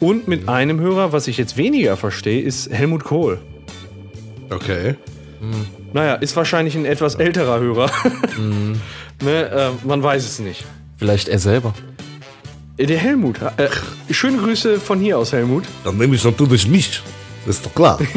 Und mit einem Hörer, was ich jetzt weniger verstehe, ist Helmut Kohl. Okay. Naja, ist wahrscheinlich ein etwas älterer Hörer. ne, äh, man weiß es nicht. Vielleicht er selber. Äh, Der Helmut. Äh, schöne Grüße von hier aus, Helmut. Dann nehme ich natürlich mich. Das ist doch klar.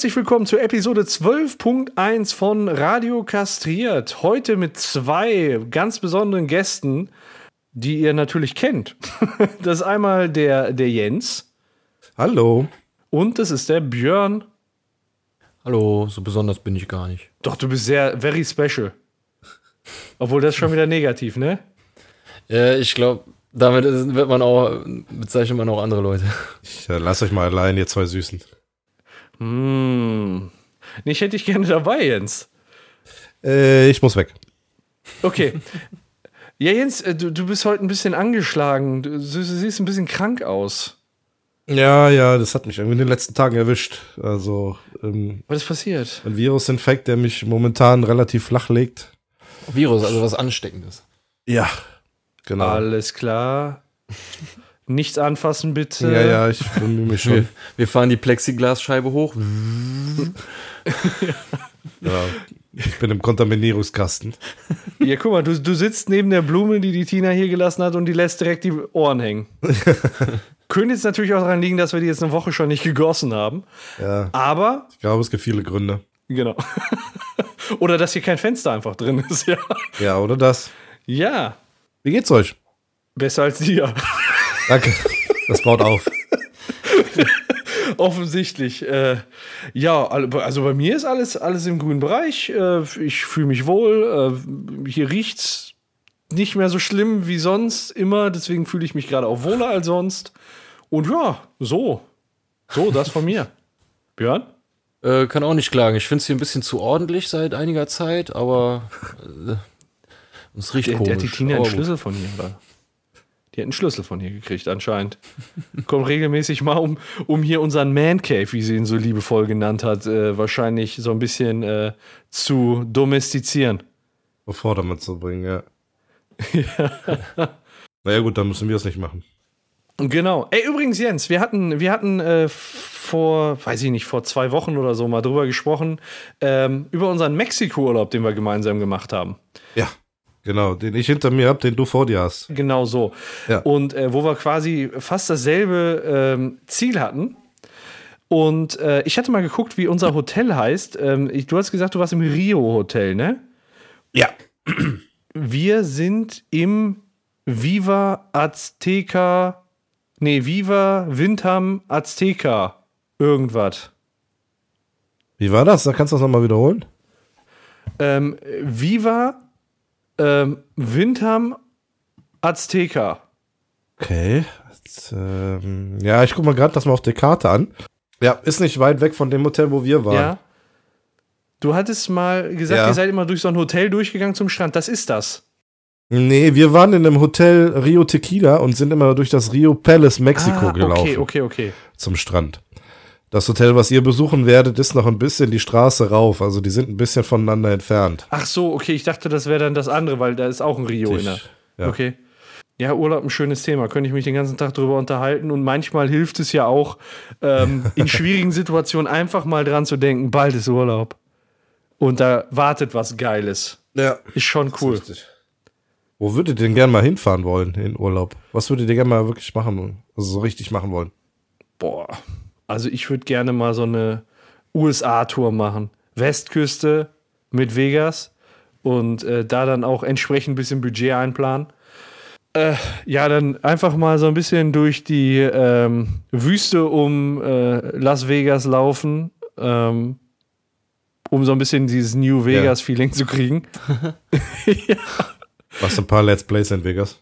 herzlich willkommen zur Episode 12.1 von Radio Kastriert. Heute mit zwei ganz besonderen Gästen, die ihr natürlich kennt. Das ist einmal der, der Jens Hallo. und das ist der Björn. Hallo, so besonders bin ich gar nicht. Doch, du bist sehr, very special. Obwohl das ist schon wieder negativ, ne? Ja, ich glaube, damit wird man auch, bezeichnet man auch andere Leute. Ich äh, lass euch mal allein, ihr zwei Süßen. Hm. Ich hätte dich gerne dabei, Jens. Äh, ich muss weg. Okay. Ja, Jens, äh, du, du bist heute ein bisschen angeschlagen. Du, du siehst ein bisschen krank aus. Ja, ja, das hat mich irgendwie in den letzten Tagen erwischt. Also, ähm, Was ist passiert? ein Virusinfekt, der mich momentan relativ flach legt. Virus, also was Ansteckendes. Ja, genau. Alles klar. Nichts anfassen, bitte. Ja, ja, ich bemühe mich Wir, schon. wir fahren die Plexiglasscheibe hoch. Ja, ich bin im Kontaminierungskasten. Ja, guck mal, du, du sitzt neben der Blume, die die Tina hier gelassen hat und die lässt direkt die Ohren hängen. Könnte jetzt natürlich auch daran liegen, dass wir die jetzt eine Woche schon nicht gegossen haben. Ja, Aber, ich glaube, es gibt viele Gründe. genau. Oder dass hier kein Fenster einfach drin ist, ja. Ja, oder das? Ja, Wie geht's euch? besser als dir. Danke. Das baut auf. Offensichtlich. Äh, ja, al- also bei mir ist alles, alles im grünen Bereich. Äh, ich fühle mich wohl. Äh, hier riecht's nicht mehr so schlimm wie sonst immer. Deswegen fühle ich mich gerade auch wohler als sonst. Und ja, so. So, das von mir. Björn? Äh, kann auch nicht klagen. Ich finde es hier ein bisschen zu ordentlich seit einiger Zeit, aber äh, es riecht Der, komisch. der hat die Tina einen. Schlüssel von hier, oder? Die hat einen Schlüssel von hier gekriegt, anscheinend. Kommt regelmäßig mal, um, um hier unseren Man Cave, wie sie ihn so liebevoll genannt hat, äh, wahrscheinlich so ein bisschen äh, zu domestizieren. Auf Vordermann zu bringen, ja. Naja, gut, dann müssen wir es nicht machen. Genau. Ey, übrigens, Jens, wir hatten, wir hatten äh, vor, weiß ich nicht, vor zwei Wochen oder so mal drüber gesprochen, ähm, über unseren Mexiko-Urlaub, den wir gemeinsam gemacht haben. Ja, genau. Den ich hinter mir hab, den du vor dir hast. Genau so. Ja. Und äh, wo wir quasi fast dasselbe ähm, Ziel hatten. Und äh, ich hatte mal geguckt, wie unser Hotel heißt. Ähm, ich, du hast gesagt, du warst im Rio-Hotel, ne? Ja. Wir sind im Viva Azteca, nee, Viva Windham Azteca irgendwas. Wie war das? Da kannst du das nochmal wiederholen? Ähm, Viva ähm, Windham Azteca. Okay. Jetzt, ähm, ja, ich guck mal gerade das mal auf der Karte an. Ja, ist nicht weit weg von dem Hotel, wo wir waren. Ja. Du hattest mal gesagt, Ja. ihr seid immer durch so ein Hotel durchgegangen zum Strand. Das ist das. Nee, wir waren in einem Hotel Rio Tequila und sind immer durch das Rio Palace Mexiko Ah, gelaufen okay, okay, okay. zum Strand. Das Hotel, was ihr besuchen werdet, ist noch ein bisschen die Straße rauf. Also die sind ein bisschen voneinander entfernt. Ach so, okay. Ich dachte, das wäre dann das andere, weil da ist auch ein Rio in der. Ja. Okay. Ja, Urlaub ein schönes Thema. Könnte ich mich den ganzen Tag drüber unterhalten. Und manchmal hilft es ja auch, ähm, in schwierigen Situationen einfach mal dran zu denken, bald ist Urlaub. Und da wartet was Geiles. Ja. Ist schon cool. Richtig. Wo würdet ihr denn gerne mal hinfahren wollen in Urlaub? Was würdet ihr gerne mal wirklich machen? Also so richtig machen wollen? Boah. Also ich würde gerne mal so eine USA-Tour machen. Westküste mit Vegas und äh, da dann auch entsprechend ein bisschen Budget einplanen. Äh, ja, dann einfach mal so ein bisschen durch die ähm, Wüste um äh, Las Vegas laufen, ähm, um so ein bisschen dieses New Vegas-Feeling zu kriegen. ja. Machst ein paar Let's Plays in Vegas?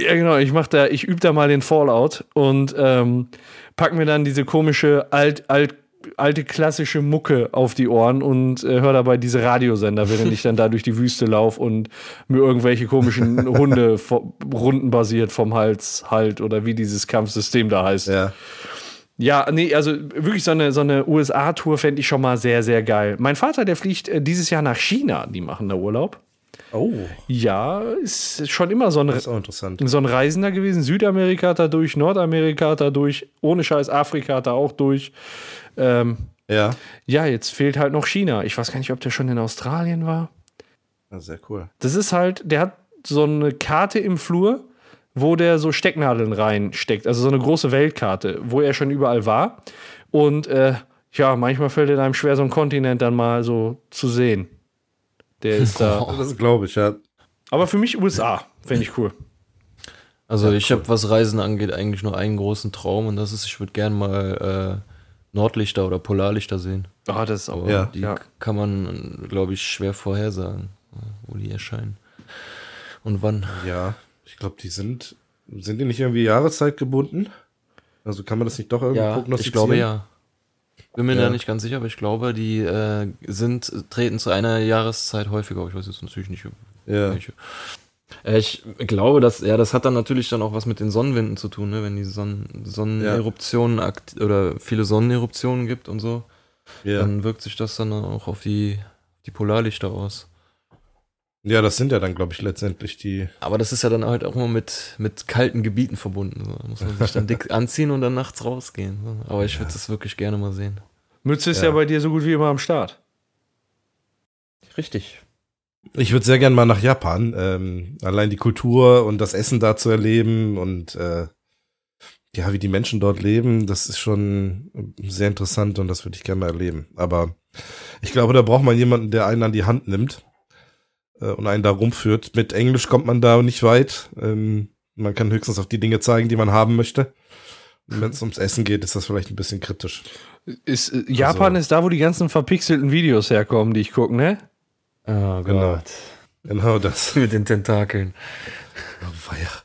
Ja, genau. Ich mach da, ich übe da mal den Fallout und ähm, pack mir dann diese komische alt, alt, alte klassische Mucke auf die Ohren und äh, höre dabei diese Radiosender, während ich dann da durch die Wüste laufe und mir irgendwelche komischen Hunde rundenbasiert vom Hals halt oder wie dieses Kampfsystem da heißt. Ja. Ja, nee, also wirklich so eine, so eine USA-Tour fände ich schon mal sehr, sehr geil. Mein Vater, der fliegt äh, dieses Jahr nach China, die machen da Urlaub. Oh, Ja, ist schon immer so ein, so ein Reisender gewesen. Südamerika hat er durch, Nordamerika hat er durch, ohne Scheiß Afrika hat er auch durch. Ähm, Ja. ja, jetzt fehlt halt noch China. Ich weiß gar nicht, ob der schon in Australien war. ja sehr cool. Das ist halt, der hat so eine Karte im Flur, wo der so Stecknadeln reinsteckt. Also so eine große Weltkarte, wo er schon überall war. Und äh, ja, manchmal fällt es einem schwer, so einen Kontinent dann mal so zu sehen. Der ist da. Das glaube ich, ja. Aber für mich USA, fände ich cool. Also ich habe, was Reisen angeht, eigentlich nur einen großen Traum und das ist, ich würde gern mal äh, Nordlichter oder Polarlichter sehen. Ah, das ist auch. Aber Ja. die Ja. kann man, glaube ich, schwer vorhersagen, wo die erscheinen. Und wann. Ja, ich glaube, die sind, sind die nicht irgendwie Jahreszeit gebunden? Also kann man das nicht doch irgendwie Ja, prognostizieren? ich glaube ja. Bin mir Ja. da nicht ganz sicher, aber ich glaube, die äh, sind, treten zu einer Jahreszeit häufiger. auf. Ich weiß jetzt natürlich nicht, Ja. welche. Äh, Ich glaube, dass, ja, das hat dann natürlich dann auch was mit den Sonnenwinden zu tun, ne? wenn die Sonnen, Sonneneruptionen akt oder viele Sonneneruptionen gibt und so, Ja. dann wirkt sich das dann auch auf die, die Polarlichter aus. Ja, das sind ja dann, glaube ich, letztendlich die. Aber das ist ja dann halt auch immer mit, mit kalten Gebieten verbunden. So. Da muss man sich dann dick anziehen und dann nachts rausgehen. So. Aber ich würde das wirklich gerne mal sehen. Mütze ist ja. Ja. bei dir so gut wie immer am Start. Richtig. Ich würde sehr gern mal nach Japan. Ähm, allein die Kultur und das Essen da zu erleben und äh, ja, wie die Menschen dort leben, das ist schon sehr interessant und das würde ich gerne mal erleben. Aber ich glaube, da braucht man jemanden, der einen an die Hand nimmt äh, und einen da rumführt. Mit Englisch kommt man da nicht weit. Ähm, man kann höchstens auf die Dinge zeigen, die man haben möchte. Wenn es ums Essen geht, ist das vielleicht ein bisschen kritisch. Ist, äh, Japan Also- ist da, wo die ganzen verpixelten Videos herkommen, die ich gucke, ne? Oh Genau. Genau das. Mit den Tentakeln. Oh, weia.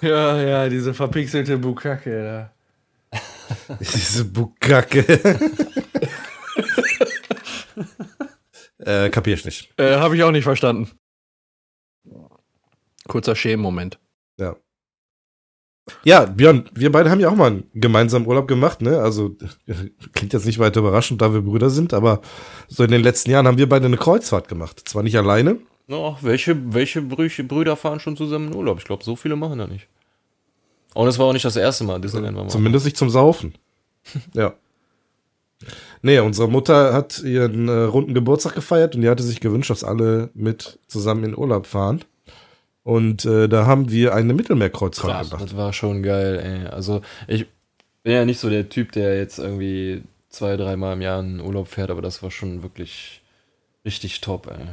Ja, ja, diese verpixelte Bukake da. Diese Bukake. Äh, kapier ich nicht. Äh, Habe ich auch nicht verstanden. Kurzer Schämen-Moment. Ja. Ja, Björn, wir beide haben ja auch mal einen gemeinsamen Urlaub gemacht, ne? Also klingt jetzt nicht weiter überraschend, da wir Brüder sind, aber so in den letzten Jahren haben wir beide eine Kreuzfahrt gemacht. Zwar nicht alleine, Oh, welche, welche Brüche, Brüder fahren schon zusammen in Urlaub? Ich glaube, so viele machen da nicht. Und es war auch nicht das erste Mal. Disneyland war mal. zumindest nicht zum Saufen. ja. Nee, unsere Mutter hat ihren äh, runden Geburtstag gefeiert und die hatte sich gewünscht, dass alle mit zusammen in Urlaub fahren. Und äh, da haben wir eine Mittelmeerkreuzfahrt Krass, gemacht. das war schon geil, ey. Also, ich bin ja nicht so der Typ, der jetzt irgendwie zwei, dreimal im Jahr in Urlaub fährt, aber das war schon wirklich richtig top, ey.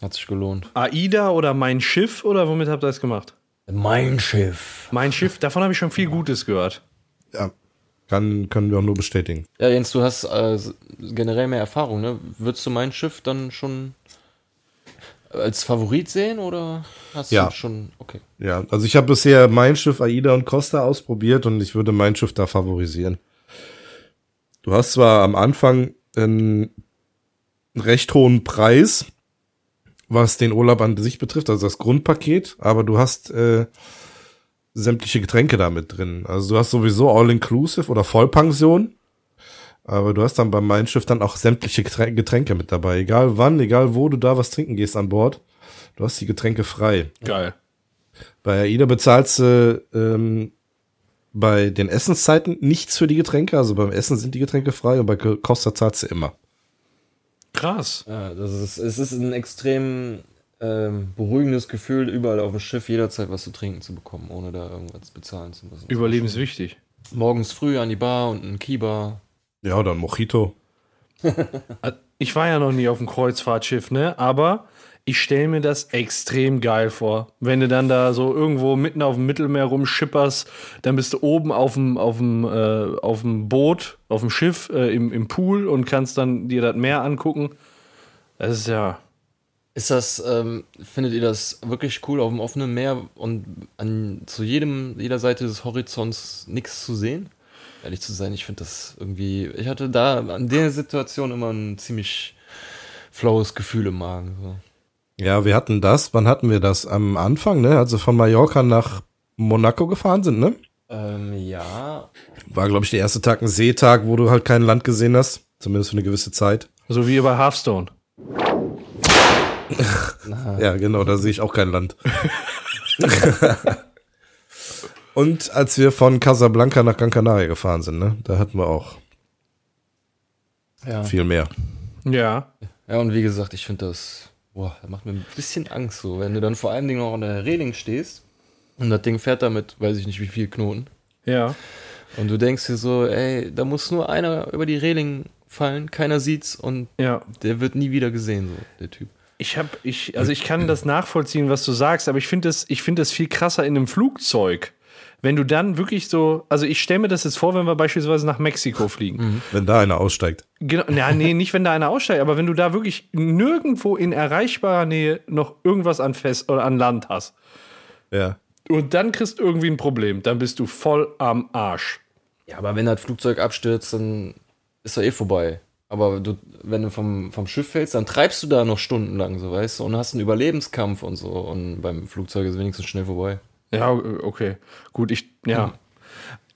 Hat sich gelohnt. AIDA oder mein Schiff oder womit habt ihr das gemacht? Mein Schiff. Mein Schiff, davon habe ich schon viel Gutes gehört. Ja. Kann, können wir auch nur bestätigen. Ja, Jens, du hast äh, generell mehr Erfahrung, ne? Würdest du mein Schiff dann schon als Favorit sehen oder hast Ja. du schon. Okay. Ja, also ich habe bisher mein Schiff Aida und Costa ausprobiert und ich würde mein Schiff da favorisieren. Du hast zwar am Anfang einen recht hohen Preis, was den Urlaub an sich betrifft, also das Grundpaket, aber du hast äh, sämtliche Getränke damit drin. Also du hast sowieso All-Inclusive oder Vollpension, aber du hast dann beim Mein Schiff dann auch sämtliche Geträn- Getränke mit dabei. Egal wann, egal wo du da was trinken gehst an Bord, du hast die Getränke frei. Geil. Bei AIDA bezahlst du ähm, bei den Essenszeiten nichts für die Getränke. Also beim Essen sind die Getränke frei und bei Costa zahlst du immer. Krass. Ja, das ist, es ist ein extrem ähm, beruhigendes Gefühl, überall auf dem Schiff jederzeit was zu trinken zu bekommen, ohne da irgendwas bezahlen zu müssen. Überlebenswichtig. Morgens früh an die Bar und ein Kiba. Ja, oder ein Mojito. Ich war ja noch nie auf dem Kreuzfahrtschiff, ne? Aber ich stelle mir das extrem geil vor. Wenn du dann da so irgendwo mitten auf dem Mittelmeer rumschipperst, dann bist du oben auf dem, auf dem, äh, auf dem Boot, auf dem Schiff, äh, im, im Pool und kannst dann dir das Meer angucken. Das ist ja Ist das, ähm, findet ihr das wirklich cool auf dem offenen Meer und an zu jedem, jeder Seite des Horizonts nichts zu sehen? Ehrlich zu sein, ich finde das irgendwie, ich hatte da an der Situation immer ein ziemlich flaues Gefühl im Magen. So. Ja, wir hatten das. Wann hatten wir das? Am Anfang, ne? Als wir von Mallorca nach Monaco gefahren sind, ne? Ähm, ja. War, glaube ich, der erste Tag ein Seetag, wo du halt kein Land gesehen hast. Zumindest für eine gewisse Zeit. So wie bei Hearthstone. Ja, genau, da sehe ich auch kein Land. Und als wir von Casablanca nach Gran Canaria gefahren sind, ne? Da hatten wir auch Ja. viel mehr. Ja. Ja, und wie gesagt, ich finde das, boah, das macht mir ein bisschen Angst so, wenn du dann vor allen Dingen noch an der Reling stehst und das Ding fährt damit, weiß ich nicht wie viel Knoten. Ja. Und du denkst dir so, ey, da muss nur einer über die Reling fallen, keiner sieht's und Ja. der wird nie wieder gesehen, so, der Typ. Ich habe, ich, also ich kann das nachvollziehen, was du sagst, aber ich finde es, ich finde es viel krasser in einem Flugzeug. Wenn du dann wirklich so, also ich stelle mir das jetzt vor, wenn wir beispielsweise nach Mexiko fliegen. Wenn da einer aussteigt. Genau, ja, nee, nicht wenn da einer aussteigt, aber wenn du da wirklich nirgendwo in erreichbarer Nähe noch irgendwas an Fest oder an Land hast Ja. und dann kriegst du irgendwie ein Problem, dann bist du voll am Arsch. Ja, aber wenn das Flugzeug abstürzt, dann ist er eh vorbei. Aber du, wenn du vom, vom Schiff fällst, dann treibst du da noch stundenlang, so weißt du, und hast einen Überlebenskampf und so. Und beim Flugzeug ist wenigstens schnell vorbei. Ja, okay. Gut, ich, ja.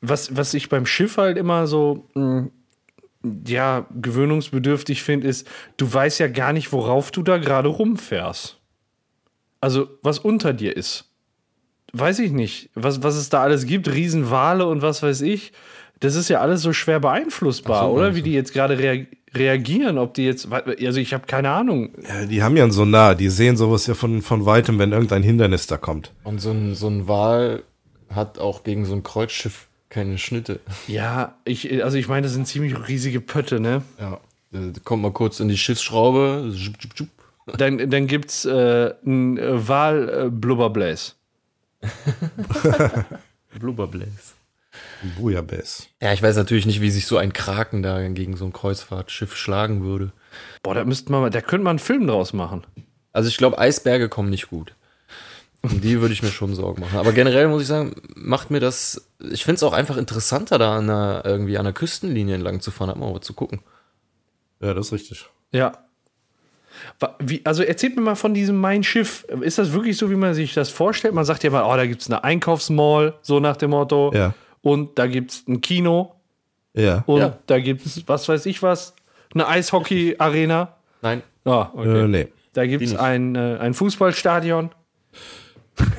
Was, was ich beim Schiff halt immer so, mh, ja, gewöhnungsbedürftig finde, ist, du weißt ja gar nicht, worauf du da gerade rumfährst. Also, was unter dir ist. Weiß ich nicht. Was, was es da alles gibt, Riesenwale und was weiß ich. Das ist ja alles so schwer beeinflussbar, so, oder? Wie die jetzt gerade rea reagieren, ob die jetzt, also ich habe keine Ahnung. ja. Die haben ja einen Sonar, die sehen sowas ja von, von weitem, wenn irgendein Hindernis da kommt. Und so ein, so ein Wal hat auch gegen so ein Kreuzschiff keine Schnitte. Ja, ich, also ich meine, das sind ziemlich riesige Pötte, ne? Ja. Da kommt mal kurz in die Schiffsschraube. Dann, dann gibt's äh, einen äh, Wahl-Blubberbläs. Bouillabaisse. Ja, ich weiß natürlich nicht, wie sich so ein Kraken da gegen so ein Kreuzfahrtschiff schlagen würde. Boah, da müsste man, mal- da könnte man einen Film draus machen. Also ich glaube, Eisberge kommen nicht gut. Um die würde ich mir schon Sorgen machen. Aber generell muss ich sagen, macht mir das. Ich finde es auch einfach interessanter, da an der, irgendwie an der Küstenlinie entlang zu fahren, mal was zu gucken. Ja, das ist richtig. Ja. Wie, also erzählt mir mal von diesem Mein Schiff. Ist das wirklich so, wie man sich das vorstellt? Man sagt ja mal, oh, da gibt's eine Einkaufsmall, so nach dem Motto. Ja. Und da gibt's ein Kino. Ja. Und Ja. da gibt's, was weiß ich was, eine Eishockey-Arena. Nein, Ah, okay. Äh, nee. Da gibt's nicht. ein, äh, ein Fußballstadion.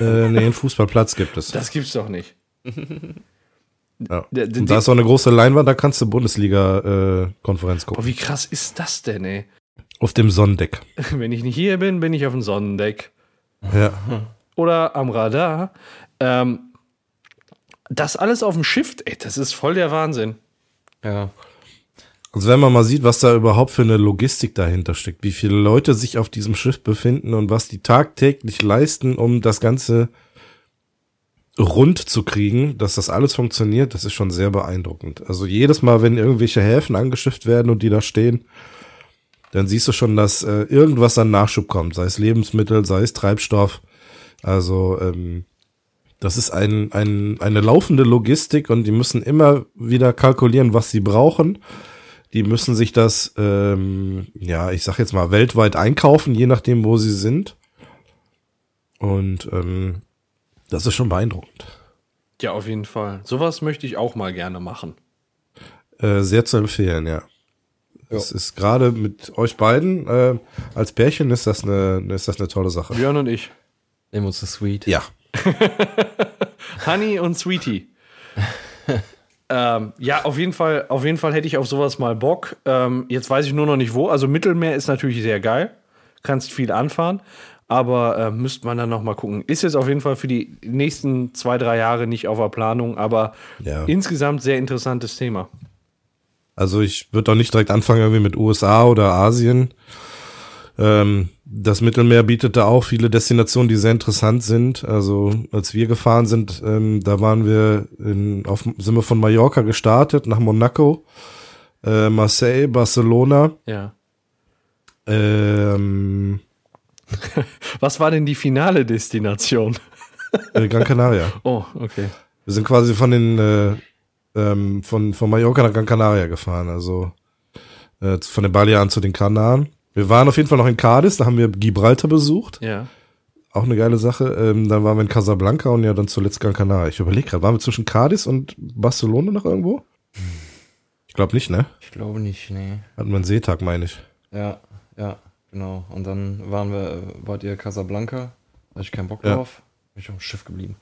Äh, nee, einen Fußballplatz gibt es. Das gibt's doch nicht. Ja. Und da ist auch eine große Leinwand, da kannst du Bundesliga-Konferenz gucken. Boah, wie krass ist das denn, ey? Auf dem Sonnendeck. Wenn ich nicht hier bin, bin ich auf dem Sonnendeck. Ja. Oder am Radar. Ähm, das alles auf dem Schiff, ey, das ist voll der Wahnsinn. ja. Also wenn man mal sieht, was da überhaupt für eine Logistik dahinter steckt, wie viele Leute sich auf diesem Schiff befinden und was die tagtäglich leisten, um das Ganze rund zu kriegen, dass das alles funktioniert, das ist schon sehr beeindruckend. Also jedes Mal, wenn irgendwelche Häfen angeschifft werden und die da stehen, dann siehst du schon, dass äh, irgendwas an Nachschub kommt, sei es Lebensmittel, sei es Treibstoff. Also ähm, das ist ein, ein, eine laufende Logistik und die müssen immer wieder kalkulieren, was sie brauchen. Die müssen sich das, ähm, ja, ich sag jetzt mal, weltweit einkaufen, je nachdem, wo sie sind. Und ähm, das ist schon beeindruckend. Ja, auf jeden Fall. Sowas möchte ich auch mal gerne machen. Äh, sehr zu empfehlen, ja. Es ist gerade mit euch beiden äh, als Pärchen ist das eine ist das eine tolle Sache. Björn und ich. Nehmen wir uns das Sweet. Ja. Honey und Sweetie. ähm, ja, auf jeden Fall, auf jeden Fall hätte ich auf sowas mal Bock. Ähm, jetzt weiß ich nur noch nicht wo. Also Mittelmeer ist natürlich sehr geil. Kannst viel anfahren. Aber äh, müsste man dann noch mal gucken. Ist jetzt auf jeden Fall für die nächsten zwei, drei Jahre nicht auf der Planung, aber Ja. insgesamt sehr interessantes Thema. Also ich würde doch nicht direkt anfangen irgendwie mit USA oder Asien. Ähm, das Mittelmeer bietet da auch viele Destinationen, die sehr interessant sind. Also als wir gefahren sind, ähm, da waren wir in, auf, sind wir von Mallorca gestartet nach Monaco, äh, Marseille, Barcelona, Ja. ähm, Was war denn die finale Destination? Äh, Gran Canaria. Oh, okay. Wir sind quasi von den äh, ähm, von, von Mallorca nach Gran Canaria gefahren, also äh, von den Balearen zu den Kanaren. Wir waren auf jeden Fall noch in Cadiz, da haben wir Gibraltar besucht. Ja. Auch eine geile Sache. Ähm, dann waren wir in Casablanca und ja dann zuletzt Gran Canaria. Ich überlege gerade, waren wir zwischen Cadiz und Barcelona noch irgendwo? Ich glaube nicht, ne? Ich glaube nicht, nee. Hatten wir einen Seetag, meine ich. Ja, ja, genau. Und dann waren wir, wart ihr Casablanca? Da hatte ich keinen Bock Ja. drauf. Bin ich auf dem Schiff geblieben.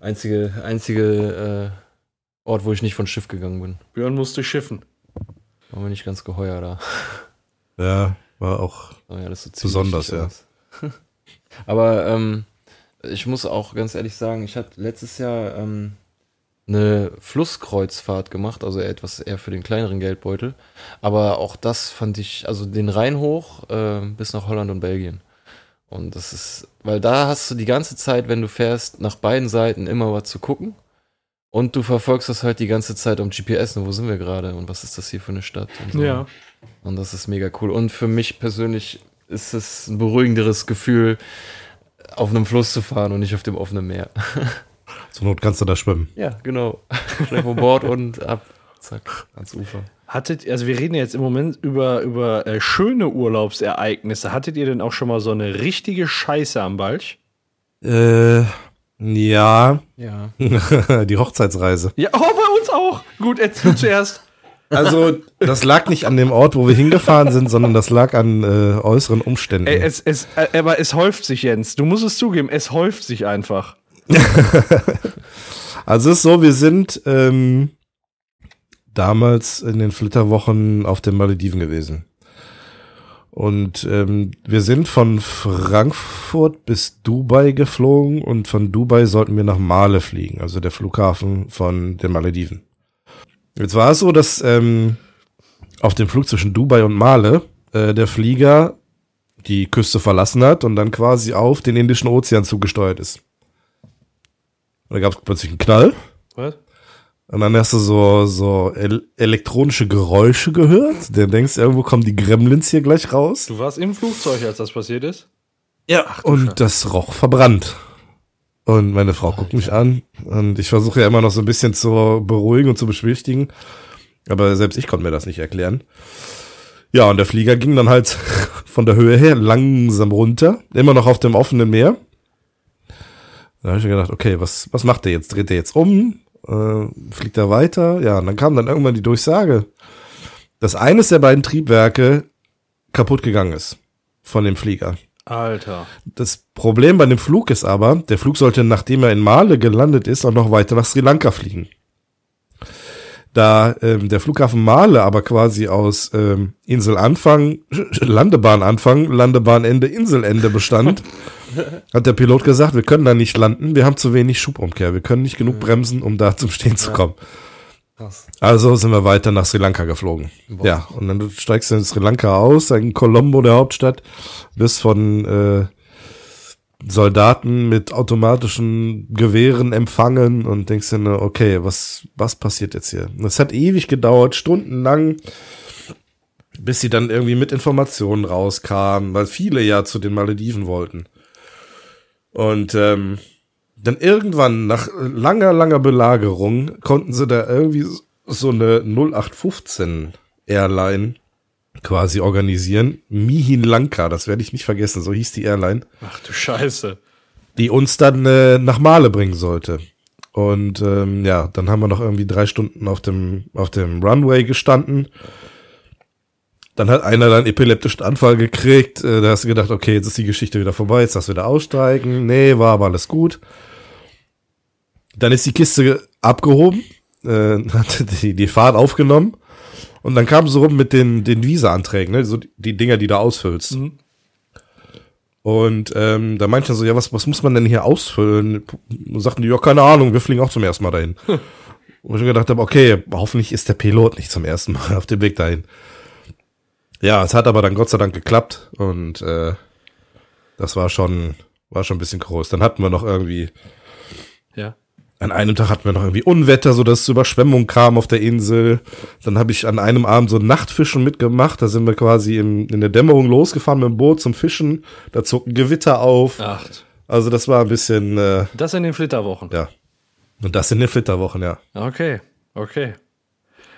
Einzige, einzige äh, Ort, wo ich nicht von Schiff gegangen bin. Björn musste schiffen. War mir nicht ganz geheuer da. Ja, war auch. Aber ja, das ist so Besonders, ja. Aber ähm, ich muss auch ganz ehrlich sagen, ich hatte letztes Jahr ähm, eine Flusskreuzfahrt gemacht, also etwas eher für den kleineren Geldbeutel. Aber auch das fand ich, also den Rhein hoch äh, bis nach Holland und Belgien. Und das ist, weil da hast du die ganze Zeit, wenn du fährst, nach beiden Seiten immer was zu gucken. Und du verfolgst das halt die ganze Zeit am GPS, ne, wo sind wir gerade und was ist das hier für eine Stadt? Und so. Ja. Und das ist mega cool. Und für mich persönlich ist es ein beruhigenderes Gefühl, auf einem Fluss zu fahren und nicht auf dem offenen Meer. Zur Not kannst du da schwimmen. Ja, genau. Schnell vom Bord und ab. Zack, ans Ufer. Hattet, also wir reden jetzt im Moment über, über äh, schöne Urlaubsereignisse. Hattet ihr denn auch schon mal so eine richtige Scheiße am Balch? Äh, ja, Ja. die Hochzeitsreise. Ja, oh, bei uns auch. Gut, erzähl zuerst. Also, das lag nicht an dem Ort, wo wir hingefahren sind, sondern das lag an äh, äußeren Umständen. Es, es, äh, aber es häuft sich, Jens. Du musst es zugeben, es häuft sich einfach. Also es ist so, wir sind ähm, damals in den Flitterwochen auf den Malediven gewesen. Und ähm, wir sind von Frankfurt bis Dubai geflogen und von Dubai sollten wir nach Male fliegen, also der Flughafen von den Malediven. Jetzt war es so, dass ähm, auf dem Flug zwischen Dubai und Male äh, der Flieger die Küste verlassen hat und dann quasi auf den Indischen Ozean zugesteuert ist. Und da gab es plötzlich einen Knall. Was? Und dann hast du so, so el elektronische Geräusche gehört. Dann denkst du, irgendwo kommen die Gremlins hier gleich raus. Du warst im Flugzeug, als das passiert ist? Ja. Und das roch verbrannt. Und meine Frau guckt mich an. Und ich versuche ja immer noch so ein bisschen zu beruhigen und zu beschwichtigen. Aber selbst ich konnte mir das nicht erklären. Ja, und der Flieger ging dann halt von der Höhe her langsam runter. Immer noch auf dem offenen Meer. Da habe ich mir gedacht, okay, was, was macht der jetzt? Dreht er jetzt um? Äh, fliegt er weiter? Ja, und dann kam dann irgendwann die Durchsage, dass eines der beiden Triebwerke kaputt gegangen ist von dem Flieger. Alter. Das Problem bei dem Flug ist aber, der Flug sollte, nachdem er in Male gelandet ist, auch noch weiter nach Sri Lanka fliegen. Da ähm, der Flughafen Male aber quasi aus ähm, Inselanfang, Landebahnanfang, Landebahnende, Inselende bestand, hat der Pilot gesagt, wir können da nicht landen, wir haben zu wenig Schubumkehr, wir können nicht genug bremsen, um da zum Stehen zu kommen. Krass. Also sind wir weiter nach Sri Lanka geflogen. Boah. Ja, und dann steigst du in Sri Lanka aus, in Colombo, der Hauptstadt, bist von äh, Soldaten mit automatischen Gewehren empfangen und denkst dir, nur, okay, was, was passiert jetzt hier? Es hat ewig gedauert, stundenlang, bis sie dann irgendwie mit Informationen rauskamen, weil viele ja zu den Malediven wollten. Und ähm, dann irgendwann, nach langer, langer Belagerung, konnten sie da irgendwie so eine 0815 Airline quasi organisieren. Mihin Lanka, das werde ich nicht vergessen, so hieß die Airline, Ach du Scheiße. die uns dann äh, nach Male bringen sollte. Und ähm, ja, dann haben wir noch irgendwie drei Stunden auf dem, auf dem Runway gestanden. Dann hat einer dann epileptischen Anfall gekriegt. Äh, da hast du gedacht, okay, jetzt ist die Geschichte wieder vorbei, jetzt darfst du wieder aussteigen. Nee, war aber alles gut. Dann ist die Kiste abgehoben, äh, hat die, die Fahrt aufgenommen und dann kam so rum mit den, den Visa-Anträgen, ne? so die, Dinger, die du ausfüllst. Und ähm, da meinte er so, ja, was, was muss man denn hier ausfüllen? Und sagten die, ja, keine Ahnung, wir fliegen auch zum ersten Mal dahin. Wo ich mir gedacht habe, okay, hoffentlich ist der Pilot nicht zum ersten Mal auf dem Weg dahin. Ja, es hat aber dann Gott sei Dank geklappt und äh, das war schon, war schon ein bisschen groß. Dann hatten wir noch irgendwie Ja. An einem Tag hatten wir noch irgendwie Unwetter, so dass es Überschwemmung kam auf der Insel. Dann habe ich an einem Abend so Nachtfischen mitgemacht. Da sind wir quasi im, in der Dämmerung losgefahren mit dem Boot zum Fischen. Da zog ein Gewitter auf. Ach, Also das war ein bisschen, äh, das in den Flitterwochen. ja. Und das in den Flitterwochen, ja. Okay, okay.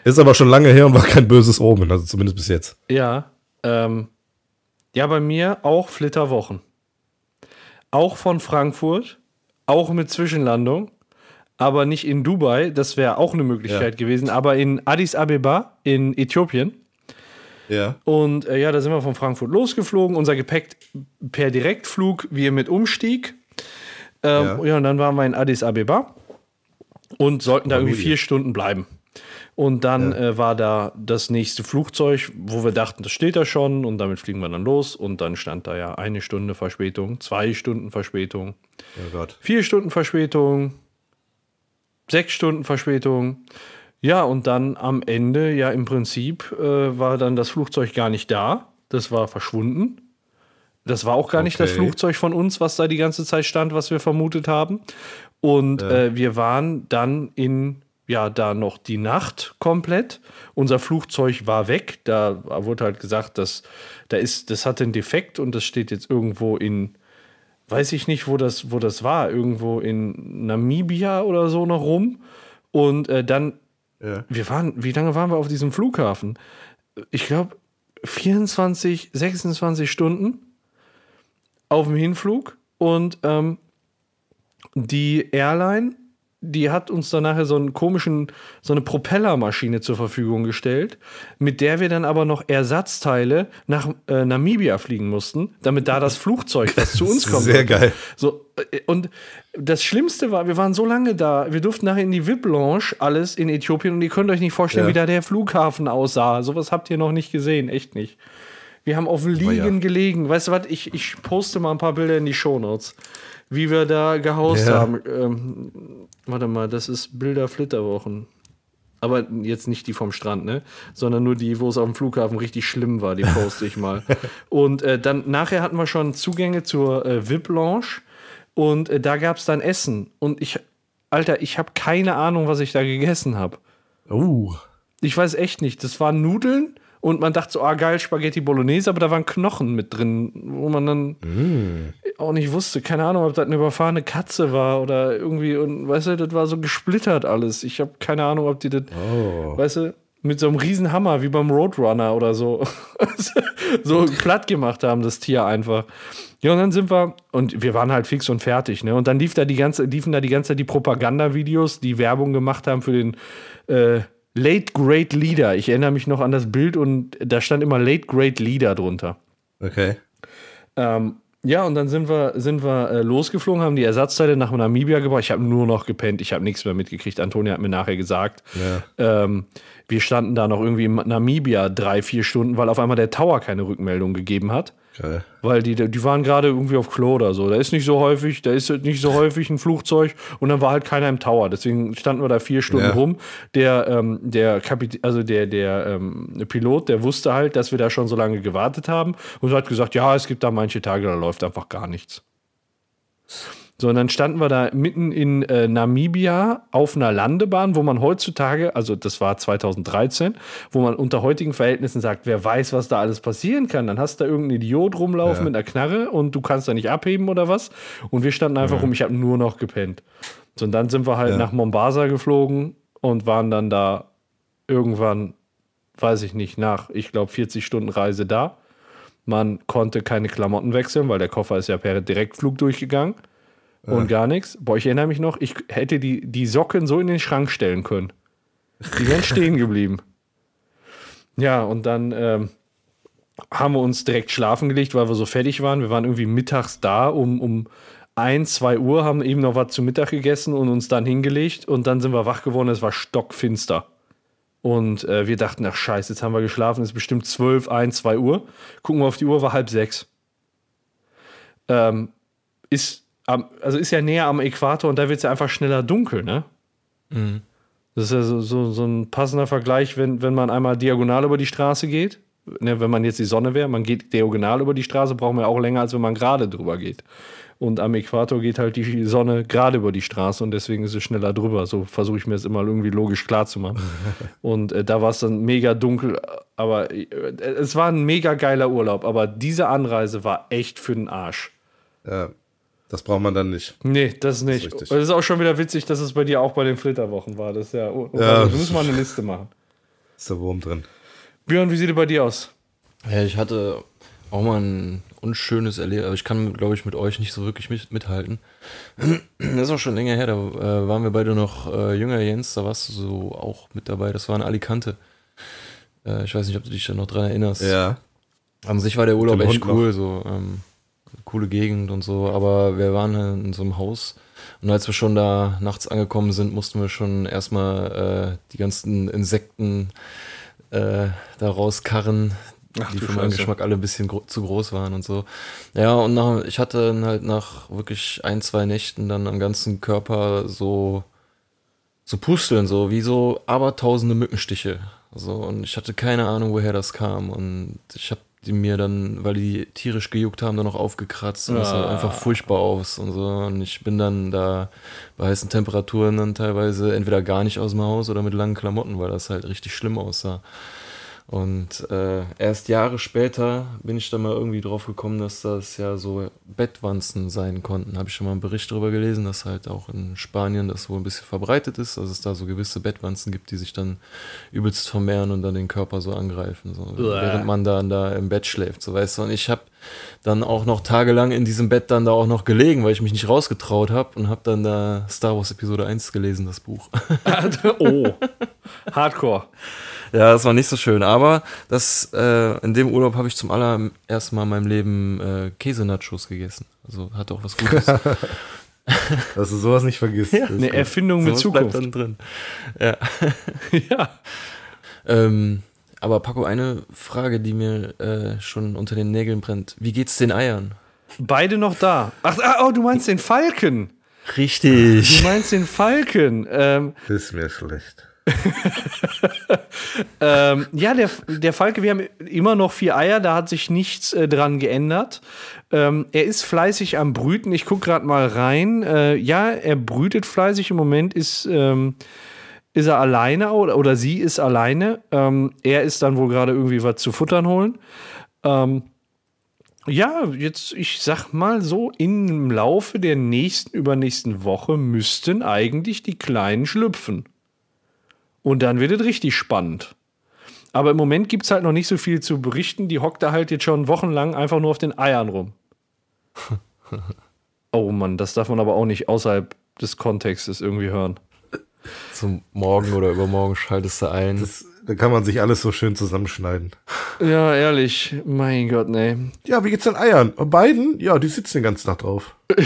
Ist aber schon lange her und war kein böses Omen, also zumindest bis jetzt. Ja, ähm, ja, bei mir auch Flitterwochen. Auch von Frankfurt, auch mit Zwischenlandung, aber nicht in Dubai, das wäre auch eine Möglichkeit gewesen, aber in Addis Abeba in Äthiopien. Ja. Und äh, ja, da sind wir von Frankfurt losgeflogen. Unser Gepäck per Direktflug, wir mit Umstieg. Ähm, Ja. ja. und dann waren wir in Addis Abeba und sollten da irgendwie vier Stunden bleiben. Und dann Ja. äh, war da das nächste Flugzeug, wo wir dachten, das steht da schon und damit fliegen wir dann los. Und dann stand da ja eine Stunde Verspätung, zwei Stunden Verspätung, Oh vier Stunden Verspätung, sechs Stunden Verspätung. Ja, und dann am Ende, ja, im Prinzip äh, war dann das Flugzeug gar nicht da. Das war verschwunden. Das war auch gar nicht das Okay. Flugzeug von uns, was da die ganze Zeit stand, was wir vermutet haben. Und äh, wir waren dann in, ja, da noch die Nacht komplett. Unser Flugzeug war weg. Da wurde halt gesagt, dass da ist, das hatte einen Defekt und das steht jetzt irgendwo in, weiß ich nicht, wo das, wo das war, irgendwo in Namibia oder so noch rum. Und äh, dann, Ja. wir waren, wie lange waren wir auf diesem Flughafen? Ich glaube, 24, 26 Stunden auf dem Hinflug. Und ähm, die Airline, die hat uns dann nachher so einen komischen, so eine Propellermaschine zur Verfügung gestellt, mit der wir dann aber noch Ersatzteile nach äh, Namibia fliegen mussten, damit da das Flugzeug, das zu uns kommt. Sehr geil. So, äh, und das Schlimmste war, wir waren so lange da, wir durften nachher in die VIP-Lounge, alles in Äthiopien, und ihr könnt euch nicht vorstellen, Ja. wie da der Flughafen aussah. Sowas habt ihr noch nicht gesehen, echt nicht. Wir haben auf dem Liegen ja. gelegen. Weißt du was, ich, ich poste mal ein paar Bilder in die Shownotes, wie wir da gehaust Ja. haben. Ähm, warte mal, das ist Bilder Flitterwochen. Aber jetzt nicht die vom Strand, ne? Sondern nur die, wo es auf dem Flughafen richtig schlimm war, die poste ich mal. Und äh, dann nachher hatten wir schon Zugänge zur äh, VIP-Lounge und äh, da gab es dann Essen. Und ich, Alter, ich habe keine Ahnung, was ich da gegessen habe. Uh. Ich weiß echt nicht. Das waren Nudeln und man dachte so, ah geil, Spaghetti Bolognese, aber da waren Knochen mit drin, wo man dann auch nicht wusste. Keine Ahnung, ob das eine überfahrene Katze war oder irgendwie, und weißt du, das war so gesplittert alles. Ich habe keine Ahnung, ob die das, Oh. weißt du, mit so einem riesen Hammer wie beim Roadrunner oder so, so platt gemacht haben, das Tier einfach. Ja, und dann sind wir, und wir waren halt fix und fertig, ne? Und dann lief da die ganze, liefen da die ganze Zeit die Propagandavideos, die Werbung gemacht haben für den äh, Late Great Leader. Ich erinnere mich noch an das Bild und da stand immer Late Great Leader drunter. Okay. Ähm, ja, und dann sind wir, sind wir äh, losgeflogen, haben die Ersatzteile nach Namibia gebracht. Ich habe nur noch gepennt, ich habe nichts mehr mitgekriegt. Antonia hat mir nachher gesagt, ähm, wir standen da noch irgendwie in Namibia drei, vier Stunden, weil auf einmal der Tower keine Rückmeldung gegeben hat. Geil. Weil die, die waren gerade irgendwie auf Klo oder so. Da ist nicht so häufig, da ist nicht so häufig ein Flugzeug und dann war halt keiner im Tower. Deswegen standen wir da vier Stunden Ja. rum. Der, ähm, der Kapit also der, der ähm, Pilot, der wusste halt, dass wir da schon so lange gewartet haben und hat gesagt, ja, es gibt da manche Tage, da läuft einfach gar nichts. So, und dann standen wir da mitten in äh, Namibia auf einer Landebahn, wo man heutzutage, also das war 2013, wo man unter heutigen Verhältnissen sagt, wer weiß, was da alles passieren kann. Dann hast du da irgendeinen Idiot rumlaufen Ja. mit einer Knarre und du kannst da nicht abheben oder was. Und wir standen einfach rum, ich habe nur noch gepennt. So, und dann sind wir halt Ja. nach Mombasa geflogen und waren dann da irgendwann, weiß ich nicht, nach, ich glaube, 40 Stunden Reise da. Man konnte keine Klamotten wechseln, weil der Koffer ist ja per Direktflug durchgegangen und gar nichts. Boah, ich erinnere mich noch, ich hätte die, die Socken so in den Schrank stellen können. Die wären stehen geblieben. Ja, und dann ähm, haben wir uns direkt schlafen gelegt, weil wir so fertig waren. Wir waren irgendwie mittags da um, um 1, 2 Uhr, haben eben noch was zu Mittag gegessen und uns dann hingelegt. Und dann sind wir wach geworden, es war stockfinster. Und äh, wir dachten, ach scheiße, jetzt haben wir geschlafen, es ist bestimmt 12, 1, 2 Uhr. Gucken wir auf die Uhr, war halb sechs. Ähm, ist, also ist ja näher am Äquator und da wird es ja einfach schneller dunkel, ne? Das ist ja so, so, so ein passender Vergleich, wenn, wenn man einmal diagonal über die Straße geht. Ne, wenn man jetzt die Sonne wäre, man geht diagonal über die Straße, braucht man ja auch länger, als wenn man gerade drüber geht. Und am Äquator geht halt die Sonne gerade über die Straße und deswegen ist es schneller drüber. So versuche ich mir das immer irgendwie logisch klar zu machen. und äh, da war es dann mega dunkel, aber äh, es war ein mega geiler Urlaub. Aber diese Anreise war echt für den Arsch. Ja, das braucht man dann nicht. Nee, das nicht. richtig. Das ist auch schon wieder witzig, dass es bei dir auch bei den Flitterwochen war. Das ist ja, oh, Ja. du musst mal eine Liste machen. Ist der Wurm drin. Björn, wie sieht es bei dir aus? Ja, ich hatte auch mal ein unschönes Erlebnis, aber ich kann, glaube ich, mit euch nicht so wirklich mit, mithalten. Das ist auch schon länger her, da äh, waren wir beide noch äh, jünger, Jens, da warst du so auch mit dabei, das war in Alicante. Äh, ich weiß nicht, ob du dich da noch dran erinnerst. Ja. An sich war der Urlaub echt cool, so ähm, coole Gegend und so, aber wir waren halt in so einem Haus und als wir schon da nachts angekommen sind, mussten wir schon erstmal äh, die ganzen Insekten äh, da rauskarren, Ach, die für meinen. Geschmack alle ein bisschen gro zu groß waren und so. Ja, und nach, ich hatte dann halt nach wirklich ein, zwei Nächten dann am ganzen Körper so so Pusteln, so wie so abertausende Mückenstiche. So, und ich hatte keine Ahnung, woher das kam. Und ich habe die mir dann, weil die tierisch gejuckt haben, dann noch aufgekratzt und das sah Ah. einfach furchtbar aus und so. Und ich bin dann da bei heißen Temperaturen dann teilweise entweder gar nicht aus dem Haus oder mit langen Klamotten, weil das halt richtig schlimm aussah. Und äh, erst Jahre später bin ich dann mal irgendwie drauf gekommen, dass das ja so Bettwanzen sein konnten. Habe ich schon mal einen Bericht darüber gelesen, dass halt auch in Spanien das wohl ein bisschen verbreitet ist, dass es da so gewisse Bettwanzen gibt, die sich dann übelst vermehren und dann den Körper so angreifen, so, während man dann da im Bett schläft, so weißt du. Und ich habe dann auch noch tagelang in diesem Bett dann da auch noch gelegen, weil ich mich nicht rausgetraut habe und habe dann da Star Wars Episode 1 gelesen, das Buch. oh, Hardcore. Ja, das war nicht so schön, aber das, äh, in dem Urlaub habe ich zum allerersten Mal in meinem Leben äh, Käsenachos gegessen. Also hat auch was Gutes. Dass du sowas nicht vergisst. Ist Eine gut. Erfindung mit bleibt Zukunft. dann drin. Ja. Ja. Ähm, aber Paco, eine Frage, die mir äh, schon unter den Nägeln brennt. Wie geht's den Eiern? Beide noch da. Ach, ah, oh, du meinst den Falken. Du Richtig. meinst den Falken. Ähm, Ist mir schlecht. ähm, ja, der, der Falke, wir haben immer noch vier Eier, da hat sich nichts äh, dran geändert. Ähm, er ist fleißig am Brüten. Ich gucke gerade mal rein. Äh, ja, er brütet fleißig. Im Moment ist, ähm, ist er alleine oder, oder sie ist alleine. Ähm, er ist dann wohl gerade irgendwie was zu futtern holen. Ähm, ja, jetzt, ich sag mal so, im Laufe der nächsten, übernächsten Woche müssten eigentlich die Kleinen schlüpfen. Und dann wird es richtig spannend. Aber im Moment gibt es halt noch nicht so viel zu berichten. Die hockt da halt jetzt schon wochenlang einfach nur auf den Eiern rum. oh Mann, das darf man aber auch nicht außerhalb des Kontextes irgendwie hören. Zum Morgen oder übermorgen schaltest du ein. Das, da kann man sich alles so schön zusammenschneiden. Ja, ehrlich, mein Gott, nee. Ja, wie geht's den Eiern? Und beiden? Ja, die sitzen den ganzen Tag drauf.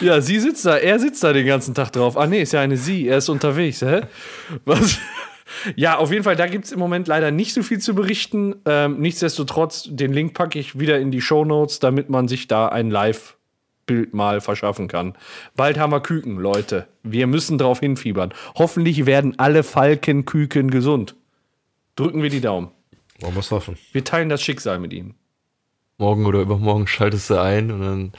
Ja, sie sitzt da, er sitzt da den ganzen Tag drauf. Ah, nee, ist ja eine sie, er ist unterwegs, hä? Was? Ja, auf jeden Fall, da gibt es im Moment leider nicht so viel zu berichten. Ähm, nichtsdestotrotz, den Link packe ich wieder in die Show Notes, damit man sich da ein Live-Bild mal verschaffen kann. Bald haben wir Küken, Leute. Wir müssen drauf hinfiebern. Hoffentlich werden alle Falkenküken gesund. Drücken wir die Daumen. Man muss hoffen. Wir teilen das Schicksal mit ihnen. Morgen oder übermorgen schaltest du ein und dann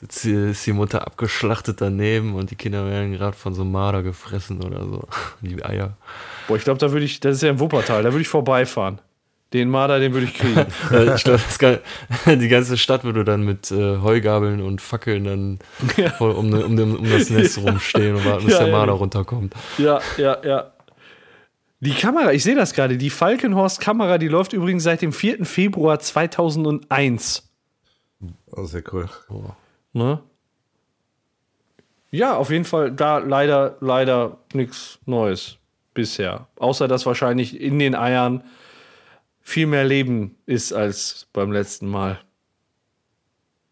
sitzt die, ist die Mutter abgeschlachtet daneben und die Kinder werden gerade von so einem Marder gefressen oder so. Die Eier. Boah, ich glaube, da würde ich, das ist ja im Wuppertal, da würde ich vorbeifahren. Den Marder, den würde ich kriegen. Äh, ich glaube, die ganze Stadt würde dann mit äh, Heugabeln und Fackeln dann voll um, um, dem- um das Nest rumstehen und warten, bis Ja, der ja. Marder runterkommt. Ja, ja, ja. Die Kamera, ich sehe das gerade, die Falkenhorst-Kamera, die läuft übrigens seit dem 4. Februar 2001. Oh, sehr cool. Ne? Ja, auf jeden Fall da leider, leider nichts Neues bisher. Außer dass wahrscheinlich in den Eiern viel mehr Leben ist als beim letzten Mal.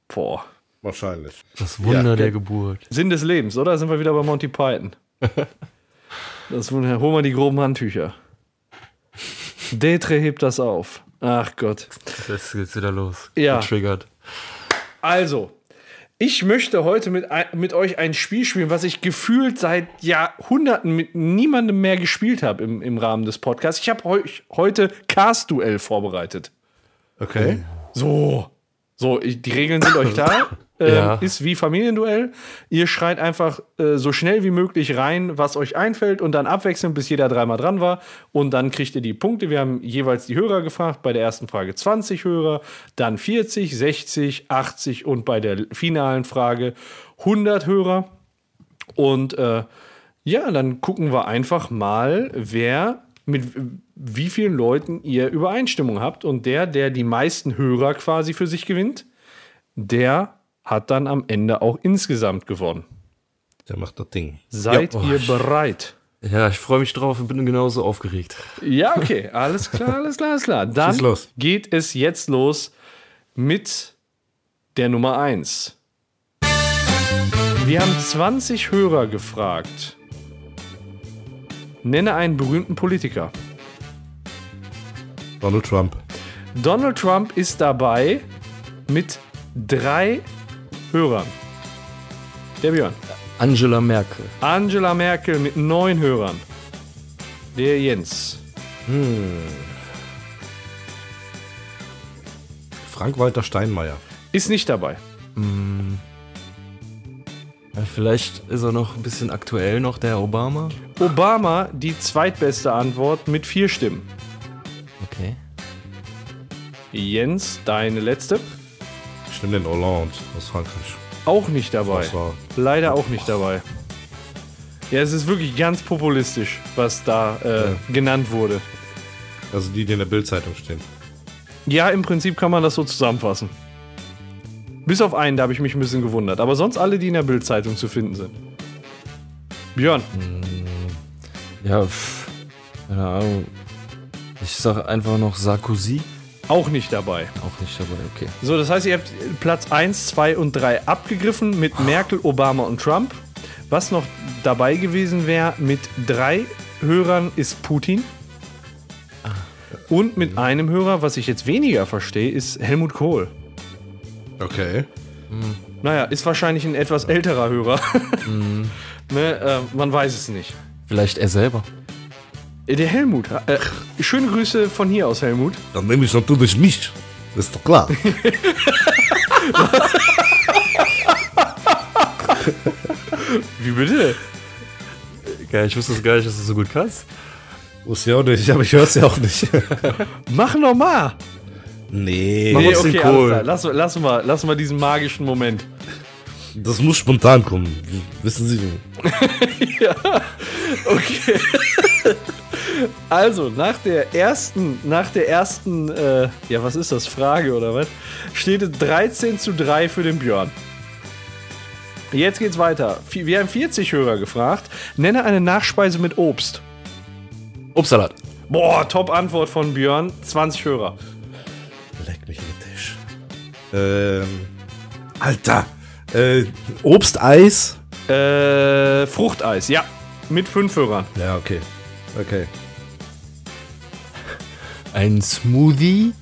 Boah. Wahrscheinlich. Das Wunder Ja. der Geburt. Sinn des Lebens, oder? Sind wir wieder bei Monty Python? Das Wunder, hol mal die groben Handtücher. Detre hebt das auf. Ach Gott. Jetzt geht's wieder los. Ja. Getriggert. Also, ich möchte heute mit, mit euch ein Spiel spielen, was ich gefühlt seit Jahrhunderten mit niemandem mehr gespielt habe im, im Rahmen des Podcasts. Ich habe euch heute Cast-Duell vorbereitet. Okay. So. So, ich- die Regeln sind euch da. Ähm, Ja. Ist wie Familienduell. Ihr schreit einfach äh, so schnell wie möglich rein, was euch einfällt und dann abwechselnd, bis jeder dreimal dran war. Und dann kriegt ihr die Punkte. Wir haben jeweils die Hörer gefragt. Bei der ersten Frage 20 Hörer, dann 40, 60, 80 und bei der finalen Frage 100 Hörer. Und äh, ja, dann gucken wir einfach mal, wer mit wie vielen Leuten ihr Übereinstimmung habt. Und der, der die meisten Hörer quasi für sich gewinnt, der hat dann am Ende auch insgesamt gewonnen. Der macht das Ding. Seid Ja. Oh, ihr bereit? Ja, ich freue mich drauf und bin genauso aufgeregt. Ja, okay, alles klar, alles klar, alles klar. Dann geht es jetzt los mit der Nummer 1. Wir haben 20 Hörer gefragt. Nenne einen berühmten Politiker. Donald Trump. Donald Trump ist dabei mit drei Hörern. Der Björn. Angela Merkel. Angela Merkel mit neun Hörern. Der Jens. Frank-Walter Steinmeier. Ist nicht dabei. Ja, vielleicht ist er noch ein bisschen aktuell noch, der Obama. Obama die zweitbeste Antwort mit vier Stimmen. Okay. Jens, deine letzte. Ich nehme den Hollande aus Frankreich. Auch nicht dabei. Leider auch nicht dabei. Ja, es ist wirklich ganz populistisch, was da äh, genannt wurde. also die, die in der Bildzeitung stehen. Ja, im Prinzip kann man das so zusammenfassen. Bis auf einen, da habe ich mich ein bisschen gewundert. Aber sonst alle, die in der Bildzeitung zu finden sind. Björn, Ja, pff, keine Ahnung. Ich sag einfach noch Sarkozy. auch nicht dabei. Auch nicht dabei, okay. So, das heißt, ihr habt Platz 1, 2 und 3 abgegriffen mit Merkel, Obama und Trump. Was noch dabei gewesen wäre mit drei Hörern ist Putin. Und mit einem Hörer, was ich jetzt weniger verstehe, ist Helmut Kohl. Okay. Naja, ist wahrscheinlich ein etwas älterer Hörer. ne, äh, man weiß es nicht. Vielleicht er selber. Äh, Der Helmut. Äh, schöne Grüße von hier aus, Helmut. Dann nehme ich natürlich nicht. Das ist doch klar. Wie bitte? Geil, ich wusste es gar nicht, dass du so gut kannst. Wusste ich auch nicht, aber ich höre es ja auch nicht. Mach noch mal. nee, Mach Nee, okay, klar. Lass, lass, mal, lass mal diesen magischen Moment. Das muss spontan kommen. Wissen Sie. Okay. Also, nach der ersten, nach der ersten, äh, ja, was ist das, Frage oder was? Steht es 13 zu 3 für den Björn. Jetzt geht's weiter. Wir haben 40 Hörer gefragt. Nenne eine Nachspeise mit Obst. Obstsalat. Boah, Top-Antwort von Björn. 20 Hörer. Leck mich in den Tisch. Ähm, Alter. Äh, Obsteis? Äh, Fruchteis, ja. Mit 5 Hörern. Ja, okay. Okay. Ein Smoothie.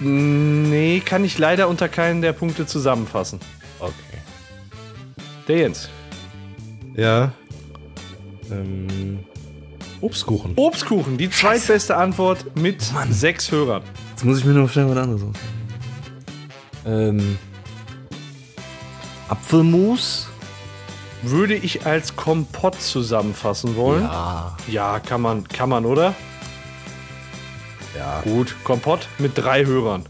Nee, kann ich leider unter keinen der Punkte zusammenfassen. Okay. Der Jens. Ja. Ähm, Obstkuchen. Obstkuchen, die zweitbeste Antwort mit 6 Hörern. Jetzt muss ich mir noch schnell was anderes ausdenken. Ähm. Apfelmus? Würde ich als Kompott zusammenfassen wollen? Ja. Ja, kann man, kann man, oder? Ja. Gut, Kompott mit drei Hörern.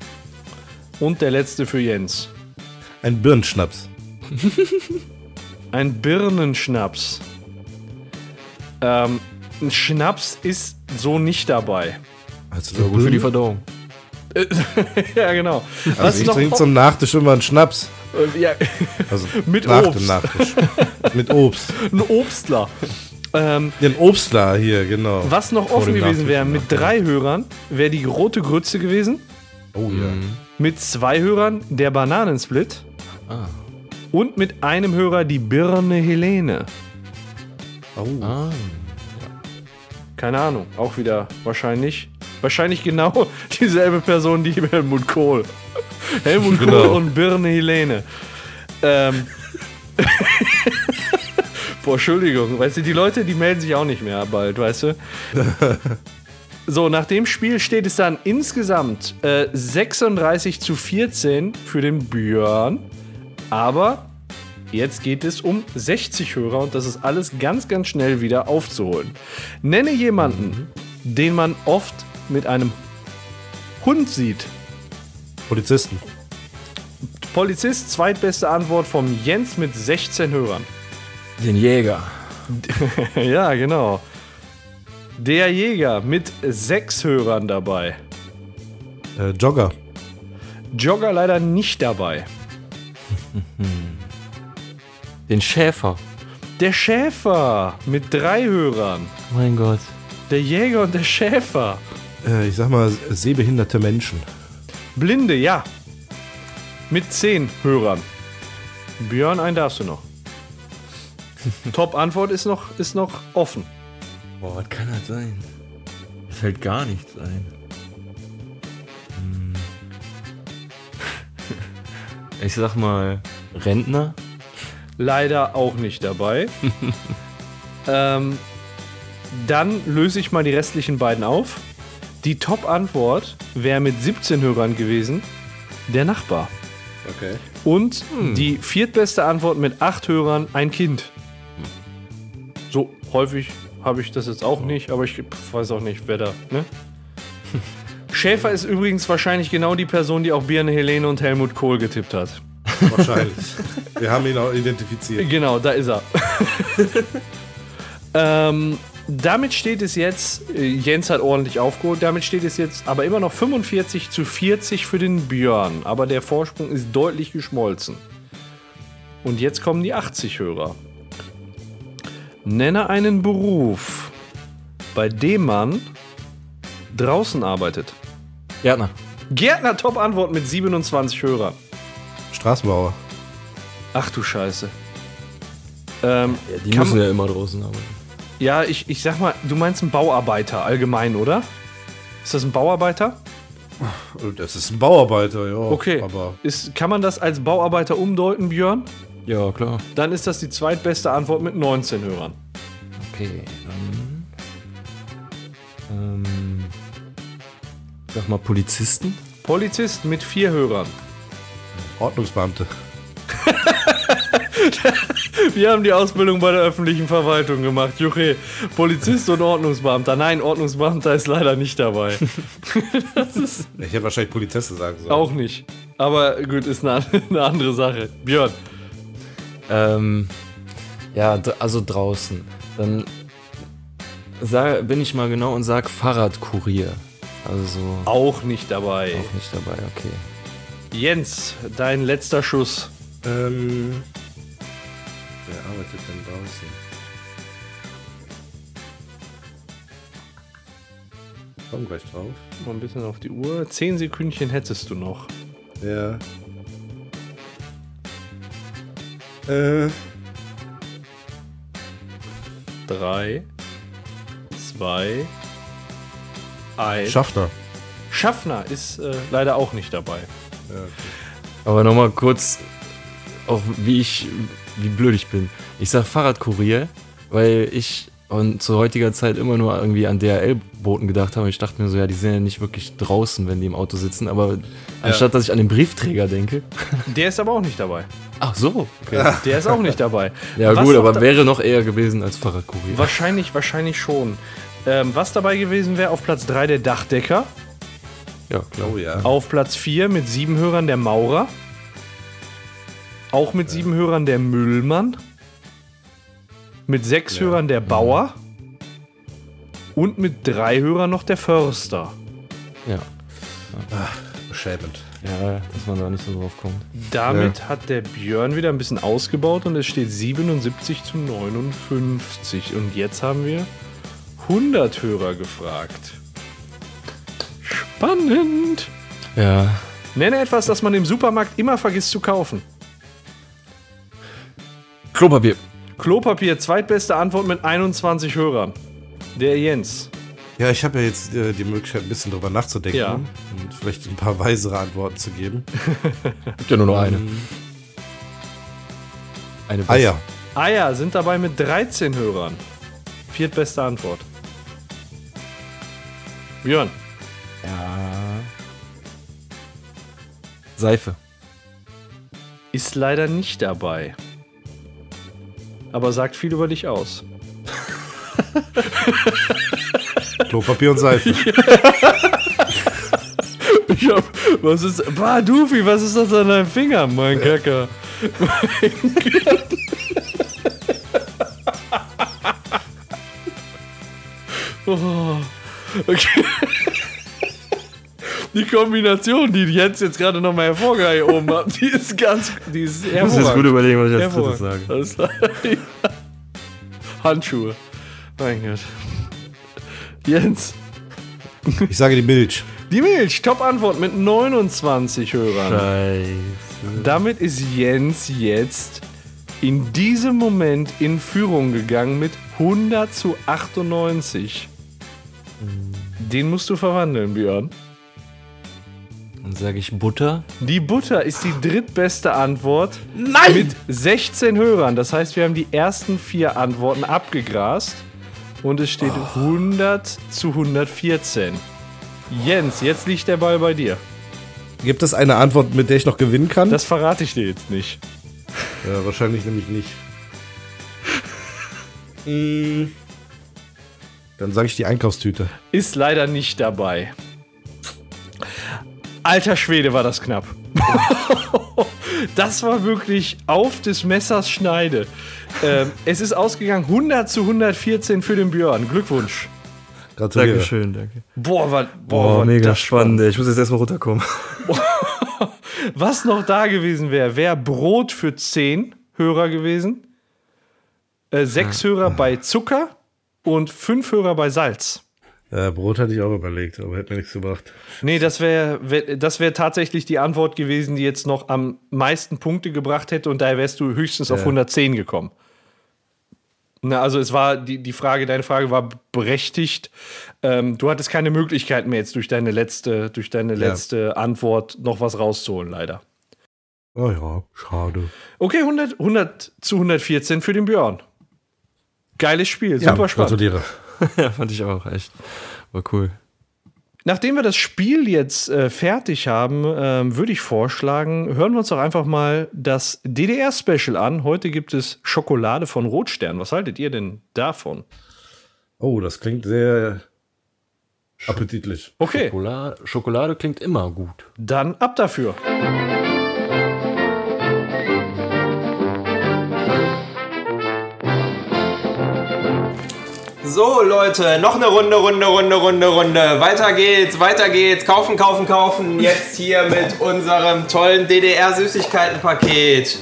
Und der letzte für Jens. Ein Birnenschnaps. Ein Birnenschnaps. Ähm, ein Schnaps ist so nicht dabei. Also Gut für die Verdauung. ja, genau. Also ich noch trinke zum Nachtisch immer einen Schnaps. Äh, ja, Also Mit nach Obst. dem Nachtisch. Mit Obst. ein Obstler. Ähm, Den Obstler hier, genau. was noch Vor offen gewesen wäre, mit drei Hörern, wäre die rote Grütze gewesen. Oh ja. Mit zwei Hörern der Bananensplit. Ah. Und mit einem Hörer die Birne Helene. Oh. Ah. Keine Ahnung, auch wieder wahrscheinlich. Wahrscheinlich genau dieselbe Person, die Helmut Kohl. Helmut Kohl Genau. und Birne Helene. Ähm. Boah, Entschuldigung, weißt du, die Leute, die melden sich auch nicht mehr bald, weißt du? So, nach dem Spiel steht es dann insgesamt äh, 36 zu 14 für den Björn. Aber jetzt geht es um 60 Hörer und das ist alles ganz, ganz schnell wieder aufzuholen. Nenne jemanden, den man oft mit einem Hund sieht. Polizisten. Polizist, zweitbeste Antwort vom Jens mit 16 Hörern. Den Jäger. ja, genau. Der Jäger mit sechs Hörern dabei. Äh, Jogger. Jogger leider nicht dabei. Den Schäfer. Der Schäfer mit drei Hörern. Mein Gott. Der Jäger und der Schäfer. Äh, ich sag mal, sehbehinderte Menschen. Blinde, ja. Mit zehn Hörern. Björn, einen darfst du noch. Top-Antwort ist noch, ist noch offen. Boah, was kann das sein? Mir fällt gar nichts ein. Hm. Ich sag mal, Rentner? Leider auch nicht dabei. ähm, dann löse ich mal die restlichen beiden auf. Die Top-Antwort wäre mit 17 Hörern gewesen. Der Nachbar. Okay. Und die viertbeste Antwort mit acht Hörern, ein Kind. So häufig habe ich das jetzt auch nicht, aber ich weiß auch nicht, wer da, ne? Schäfer ist übrigens wahrscheinlich genau die Person, die auch Birne Helene und Helmut Kohl getippt hat. Wahrscheinlich. Wir haben ihn auch identifiziert. Genau, da ist er. ähm, damit steht es jetzt, äh, Jens hat ordentlich aufgeholt, damit steht es jetzt aber immer noch 45 zu 40 für den Björn. Aber der Vorsprung ist deutlich geschmolzen. Und jetzt kommen die 80 Hörer. Nenne einen Beruf, bei dem man draußen arbeitet. Gärtner. Gärtner, Top-Antwort mit 27 Hörern. Straßenbauer. Ach du Scheiße. Ähm, Ja, die müssen ja immer draußen arbeiten. Ja, ich, ich sag mal, du meinst einen Bauarbeiter allgemein, oder? Ist das ein Bauarbeiter? Das ist ein Bauarbeiter, ja. Okay. Aber Ist, kann man das als Bauarbeiter umdeuten, Björn? Ja, klar. Dann ist das die zweitbeste Antwort mit 19 Hörern. Okay, dann. Ähm. Sag mal, Polizisten? Polizist mit vier Hörern. Ordnungsbeamte. Wir haben die Ausbildung bei der öffentlichen Verwaltung gemacht. Juche, Polizist und Ordnungsbeamter. Nein, Ordnungsbeamter ist leider nicht dabei. Ich hätte wahrscheinlich Polizesse sagen sollen. Auch nicht. Aber gut, ist eine, eine andere Sache. Björn, Ähm. Ja, also draußen. Dann sag, bin ich mal genau und sag Fahrradkurier. Also auch nicht dabei. auch nicht dabei, okay. Jens, dein letzter Schuss. Ähm, wer arbeitet denn draußen? Komm gleich drauf. Mal ein bisschen auf die Uhr. Zehn Sekündchen hättest du noch. Ja. Äh, Drei, zwei, eins. Schaffner. Schaffner ist äh, leider auch nicht dabei. Ja, okay. Aber nochmal kurz, auch wie ich, wie blöd ich bin. Ich sag Fahrradkurier, weil ich und zu heutiger Zeit immer nur irgendwie an DHL-Boten gedacht habe. Ich dachte mir so, ja, die sind ja nicht wirklich draußen, wenn die im Auto sitzen. Aber anstatt dass ich an den Briefträger denke. Der ist aber auch nicht dabei. Ach so, okay. Der ist auch nicht dabei. Ja, Was gut, aber wäre noch eher gewesen als Fahrradkurier. Wahrscheinlich, wahrscheinlich schon. Ähm, was dabei gewesen wäre, auf Platz 3 der Dachdecker, Ja, klar. Oh ja. auf Platz 4 mit sieben Hörern der Maurer, auch mit sieben Hörern der Müllmann, mit sechs Hörern der Bauer und mit drei Hörern noch der Förster. Ja. Beschämend. ja, dass man da nicht so drauf kommt. Damit hat der Björn wieder ein bisschen ausgebaut und es steht 77 zu 59. Und jetzt haben wir 100 Hörer gefragt. Spannend. Ja. Nenne etwas, das man im Supermarkt immer vergisst zu kaufen. Klopapier. Klopapier, zweitbeste Antwort mit 21 Hörern. Der Jens. Ja, ich habe ja jetzt äh, die Möglichkeit, ein bisschen drüber nachzudenken Ja. und vielleicht ein paar weisere Antworten zu geben. Gibt ja nur noch eine. Eine beste. Eier. Eier sind dabei mit 13 Hörern. Viertbeste Antwort. Björn. Ja. Seife. Ist leider nicht dabei. Aber sagt viel über dich aus. Klopapier und Seife. Ich hab, was ist, bah, Dufi, was ist das an deinem Finger, mein Kacker? oh, okay. Die Kombination, die Jens jetzt gerade nochmal hervorgehoben hat, die ist ganz, die ist Ich muss jetzt gut überlegen, was ich als drittes sage. Alles klar. Handschuhe. Mein Gott. Jens. Ich sage die Milch. Die Milch, Top-Antwort mit 29 Hörern. Scheiße. Damit ist Jens jetzt in diesem Moment in Führung gegangen mit 100 zu 98. Den musst du verwandeln, Björn. Dann sage ich Butter. Die Butter ist die drittbeste Antwort mit 16 Hörern. Das heißt, wir haben die ersten vier Antworten abgegrast und es steht 100 zu 114. Jens, jetzt liegt der Ball bei dir. Gibt es eine Antwort, mit der ich noch gewinnen kann? Das verrate ich dir jetzt nicht. ja, wahrscheinlich nämlich nicht. Mm. Dann sage ich die Einkaufstüte. Ist leider nicht dabei. Alter Schwede war das knapp. das war wirklich auf des Messers Schneide. Ähm, es ist ausgegangen 100 zu 114 für den Björn. Glückwunsch. Gratuliere. Dankeschön, danke. Boah, war, boah, Boah, war mega das spannend. Ich muss jetzt erstmal runterkommen. Was noch da gewesen wäre, wäre Brot für 10 Hörer gewesen, äh, 6 Hörer bei Zucker und 5 Hörer bei Salz. Äh, Brot hatte ich auch überlegt, aber hätte mir nichts gebracht. Nee, das wäre wär, das wär tatsächlich die Antwort gewesen, die jetzt noch am meisten Punkte gebracht hätte und daher wärst du höchstens auf 110 gekommen. Na, also es war, die, die Frage, deine Frage war berechtigt. Ähm, du hattest keine Möglichkeit mehr jetzt durch deine letzte, durch deine Ja. letzte Antwort noch was rauszuholen, leider. Oh ja, schade. Okay, 100, 100 zu 114 für den Björn. Geiles Spiel, super ja, spannend. gratuliere. ja, fand ich auch echt. War cool. Nachdem wir das Spiel jetzt äh, fertig haben, ähm, würde ich vorschlagen, hören wir uns doch einfach mal das DDR-Special an. Heute gibt es Schokolade von Rotstern. Was haltet ihr denn davon? Oh, das klingt sehr appetitlich. Okay, Schokolade, Schokolade klingt immer gut. dann ab dafür. So, Leute, noch eine Runde, Runde, Runde, Runde, Runde. Weiter geht's, weiter geht's. Kaufen, kaufen, kaufen. Jetzt hier mit unserem tollen DDR-Süßigkeitenpaket.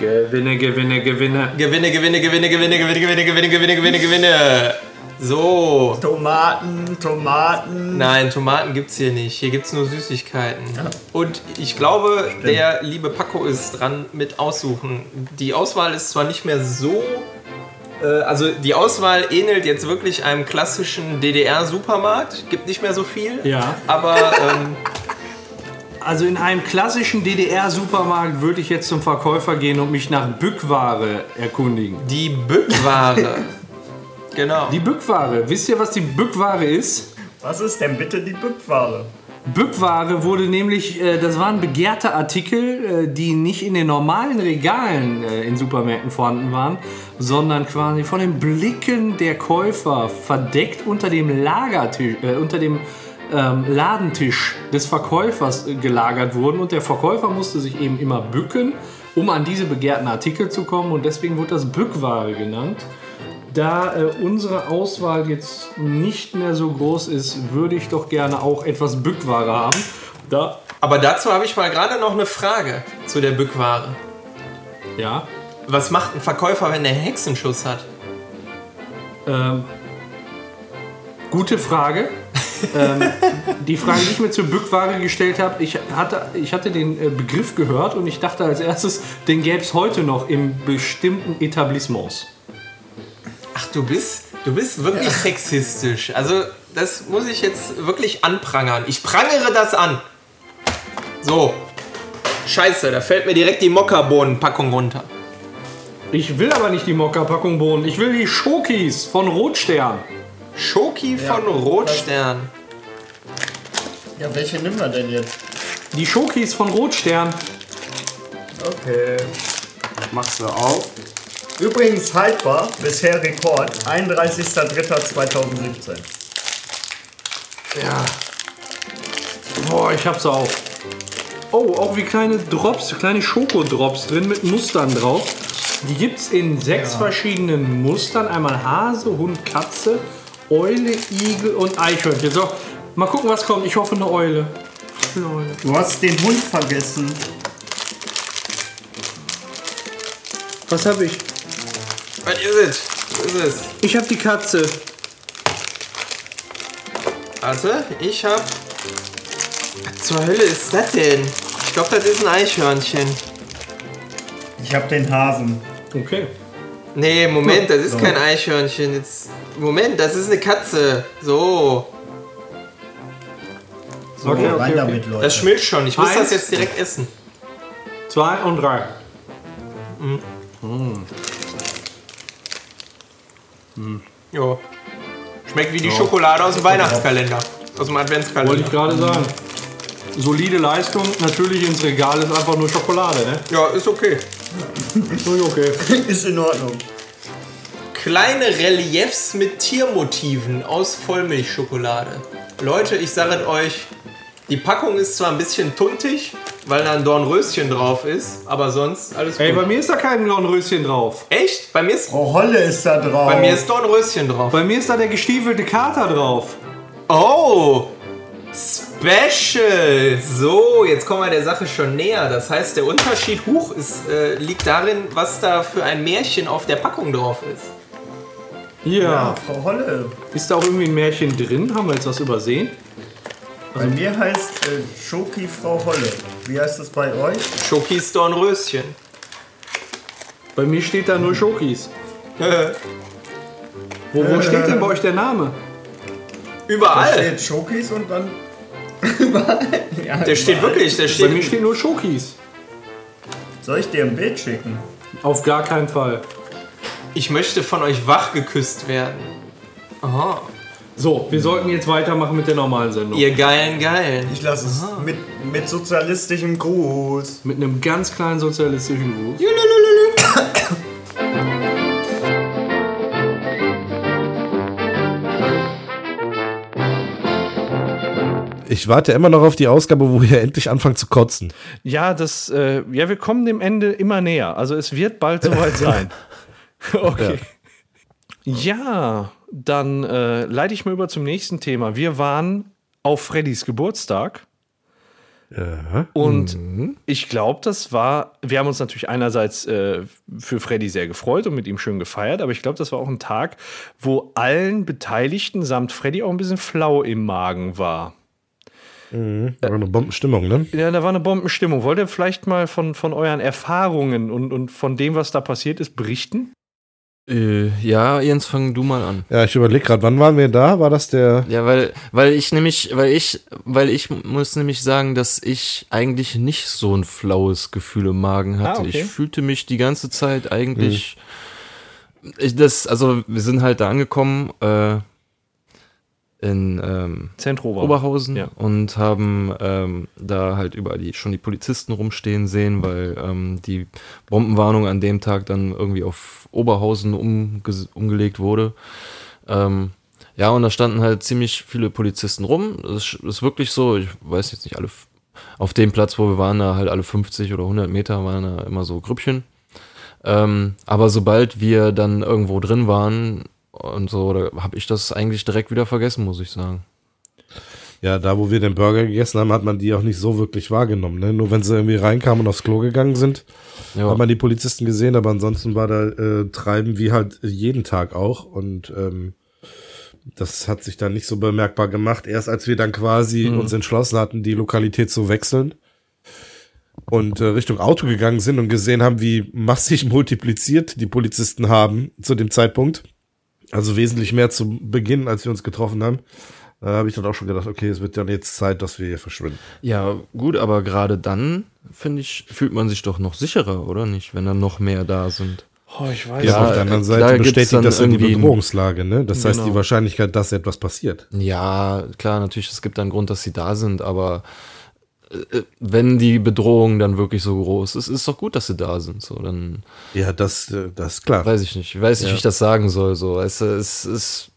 Gewinne, gewinne, gewinne. Gewinne, Gewinne, Gewinne, Gewinne, Gewinne, Gewinne, Gewinne, Gewinne, Gewinne, Gewinne. So. Tomaten, Tomaten. Nein, Tomaten gibt's hier nicht. Hier gibt's nur Süßigkeiten. Und ich glaube, der liebe Paco ist dran mit aussuchen. Die Auswahl ist zwar nicht mehr so. Äh, Also die Auswahl ähnelt jetzt wirklich einem klassischen DDR-Supermarkt. Gibt nicht mehr so viel. Ja. Aber ähm, Also in einem klassischen DDR-Supermarkt würde ich jetzt zum Verkäufer gehen und mich nach Bückware erkundigen. die Bückware. genau. Die Bückware, wisst ihr, was die Bückware ist? Was ist denn bitte die Bückware? Bückware wurde nämlich, äh, das waren begehrte Artikel, äh, die nicht in den normalen Regalen äh, in Supermärkten vorhanden waren, sondern quasi von den Blicken der Käufer verdeckt unter dem Lagertisch, äh, unter dem ähm, Ladentisch des Verkäufers äh, gelagert wurden und der Verkäufer musste sich eben immer bücken, um an diese begehrten Artikel zu kommen und deswegen wurde das Bückware genannt. Da äh, unsere Auswahl jetzt nicht mehr so groß ist, würde ich doch gerne auch etwas Bückware haben. Da, Aber dazu habe ich mal gerade noch eine Frage zu der Bückware. ja, Was macht ein Verkäufer, wenn der Hexenschuss hat? ähm, gute Frage. ähm, die Frage, die ich mir zur Bückware gestellt habe, ich hatte, ich hatte den äh, Begriff gehört und ich dachte als erstes, den gäbe es heute noch in bestimmten Etablissements. Ach, du bist, du bist wirklich sexistisch. Also, das muss ich jetzt wirklich anprangern. Ich prangere das an. So. Scheiße, da fällt mir direkt die Mokkabohnenpackung runter. Ich will aber nicht die Mokka-Packung Bohnen, ich will die Schokis von Rotstern. Schoki von Rotstern. Ja, welche nehmen wir denn jetzt? Die Schokis von Rotstern. Okay. Machst du auf. Übrigens haltbar, bisher Rekord, 31.03.2017. Ja. Boah, ich hab's auch. Oh, auch wie kleine Drops, kleine Schokodrops drin mit Mustern drauf. Die gibt's in sechs verschiedenen Mustern. Einmal Hase, Hund, Katze, Eule, Igel und Eichhörnchen. So, mal gucken, was kommt. Ich hoffe eine Eule. Eine Eule. Du hast den Hund vergessen. Was habe ich? Was ist es? Was ist es? Ich habe die Katze. Warte, ich hab. Was zur Hölle ist das denn? Ich glaube, das ist ein Eichhörnchen. Ich hab den Hasen. Okay. Nee, Moment, das ist kein Eichhörnchen. Jetzt, Moment, das ist eine Katze. So, So, Okay, okay, rein okay. damit, Leute. das schmilzt schon. Ich muss Eins. das jetzt direkt essen. Zwei und drei. Jo. Schmeckt wie die Schokolade aus dem Weihnachtskalender. Aus dem Wollte Adventskalender. ich gerade sagen. Solide Leistung. Natürlich ins Regal ist einfach nur Schokolade, ne? Ja, ist okay. Ist okay. Ist in Ordnung. Kleine Reliefs mit Tiermotiven aus Vollmilchschokolade. Leute, ich sage euch, die Packung ist zwar ein bisschen tuntig, weil da ein Dornröschen drauf ist, aber sonst alles Ey, bei gut. mir ist da kein Dornröschen drauf. Echt? Bei mir ist, Frau Holle ist da drauf. bei mir ist Dornröschen drauf. Bei mir ist da der gestiefelte Kater drauf. Oh! Special! So, jetzt kommen wir der Sache schon näher. Das heißt, der Unterschied hoch ist, äh, liegt darin, was da für ein Märchen auf der Packung drauf ist. Ja. ja, Frau Holle. Ist da auch irgendwie ein Märchen drin? Haben wir jetzt was übersehen? Bei mir heißt äh, Schoki Frau Holle. Wie heißt das bei euch? Schokis Dornröschen. Bei mir steht da nur Schokis. Wo, wo steht denn bei euch der Name? Da Überall. steht Schokis und dann. ja, Der steht überall. wirklich, der Bei mir steht. steht nur Schokis. Soll ich dir ein Bild schicken? Auf gar keinen Fall. Ich möchte von euch wach geküsst werden. Aha. So, wir sollten jetzt weitermachen mit der normalen Sendung. Ihr geilen Geilen. Ich lasse es mit, mit sozialistischem Gruß. Mit einem ganz kleinen sozialistischen Gruß. Ich warte immer noch auf die Ausgabe, wo ihr endlich anfangt zu kotzen. Ja, das, äh, ja, wir kommen dem Ende immer näher. Also es wird bald soweit sein. okay. Ja, dann äh, leite ich mal über zum nächsten Thema. Wir waren auf Freddys Geburtstag. Ja. Und ich glaube, das war, wir haben uns natürlich einerseits äh, für Freddy sehr gefreut und mit ihm schön gefeiert, aber ich glaube, das war auch ein Tag, wo allen Beteiligten samt Freddy auch ein bisschen flau im Magen war. War eine Bombenstimmung, ne? Ja, da war eine Bombenstimmung. Wollt ihr vielleicht mal von, von euren Erfahrungen und, und von dem, was da passiert ist, berichten? Äh, ja, Jens, fang du mal an. Ja, ich überlege gerade, wann waren wir da? War das der. Ja, weil, weil ich nämlich, weil ich, weil ich muss nämlich sagen, dass ich eigentlich nicht so ein flaues Gefühl im Magen hatte. Ah, okay. Ich fühlte mich die ganze Zeit eigentlich. Ich, das, also wir sind halt da angekommen äh, in ähm. Oberhausen Ja. und haben ähm, da halt überall die, schon die Polizisten rumstehen sehen, weil ähm, die Bombenwarnung an dem Tag dann irgendwie auf Oberhausen umge umgelegt wurde. Ähm, ja, und da standen halt ziemlich viele Polizisten rum. Das ist- wirklich so, ich weiß jetzt nicht alle, auf dem Platz, wo wir waren, da halt alle 50 oder 100 Meter waren da immer so Grüppchen. Ähm, aber sobald wir dann irgendwo drin waren und so, da habe ich das eigentlich direkt wieder vergessen, muss ich sagen. Ja, da wo wir den Burger gegessen haben, hat man die auch nicht so wirklich wahrgenommen. Ne? Nur wenn sie irgendwie reinkamen und aufs Klo gegangen sind, Ja. hat man die Polizisten gesehen, aber ansonsten war da äh, Treiben wie halt jeden Tag auch. Und ähm, das hat sich dann nicht so bemerkbar gemacht. Erst als wir dann quasi uns entschlossen hatten, die Lokalität zu wechseln und äh, Richtung Auto gegangen sind und gesehen haben, wie massig multipliziert die Polizisten haben zu dem Zeitpunkt. Also wesentlich mehr zu Beginn, als wir uns getroffen haben. Da habe ich dann auch schon gedacht, okay, es wird dann jetzt Zeit, dass wir hier verschwinden. Ja, gut, aber gerade dann, finde ich, fühlt man sich doch noch sicherer, oder nicht, wenn dann noch mehr da sind. Oh, ich weiß. Ja, auf der anderen Seite gibt's bestätigt dann das die irgendwie ein- Bedrohungslage, ne? Das heißt, Genau. die Wahrscheinlichkeit, dass etwas passiert. Ja, klar, natürlich, es gibt einen Grund, dass sie da sind, aber wenn die Bedrohung dann wirklich so groß ist, ist doch gut, dass sie da sind. So, dann Ja, das, äh, das ist klar. weiß ich nicht. Ich weiß nicht, Ja. wie ich das sagen soll. So, es, es ist.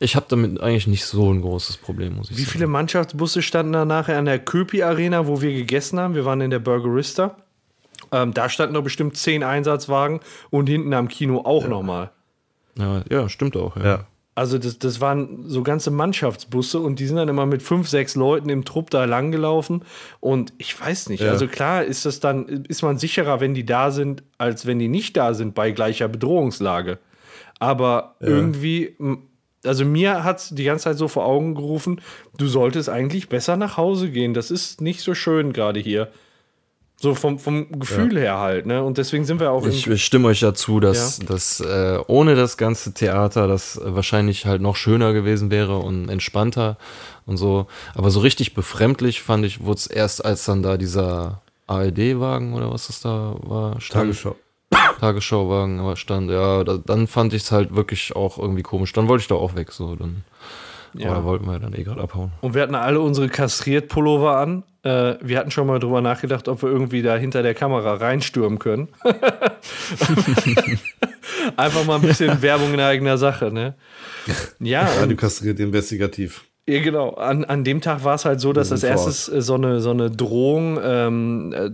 Ich habe damit eigentlich nicht so ein großes Problem, muss ich Wie sagen. viele Mannschaftsbusse standen da nachher an der Köpi Arena, wo wir gegessen haben? Wir waren in der Burgerista. Ähm, da standen doch bestimmt zehn Einsatzwagen und hinten am Kino auch nochmal. Ja, ja, stimmt auch. Ja. Ja. Also das, das waren so ganze Mannschaftsbusse und die sind dann immer mit fünf, sechs Leuten im Trupp da langgelaufen. Und ich weiß nicht, Ja. also klar ist das dann, ist man sicherer, wenn die da sind, als wenn die nicht da sind bei gleicher Bedrohungslage. Aber irgendwie, m, also mir hat es die ganze Zeit so vor Augen gerufen, du solltest eigentlich besser nach Hause gehen. Das ist nicht so schön gerade hier. So vom, vom Gefühl her halt, ne? Und deswegen sind wir auch Ich, ich stimme euch dazu, dass, dass äh, ohne das ganze Theater das wahrscheinlich halt noch schöner gewesen wäre und entspannter und so. Aber so richtig befremdlich fand ich, wurde es erst, als dann da dieser ARD-Wagen oder was das da war, stand. Tagesschau. Tagesschauwagen aber stand, ja, da, dann fand ich es halt wirklich auch irgendwie komisch. Dann wollte ich da auch weg, so. Dann, Ja. Aber da wollten wir dann eh gerade abhauen. Und wir hatten alle unsere Kastriert-Pullover an. Äh, wir hatten schon mal drüber nachgedacht, ob wir irgendwie da hinter der Kamera reinstürmen können. Einfach mal ein bisschen Werbung in eigener Sache, ne? Ja, Radio und, kastriert investigativ. Ja genau. An, an dem Tag war es halt so, dass Wir als erstes äh, so eine, so eine Drohung ähm, äh,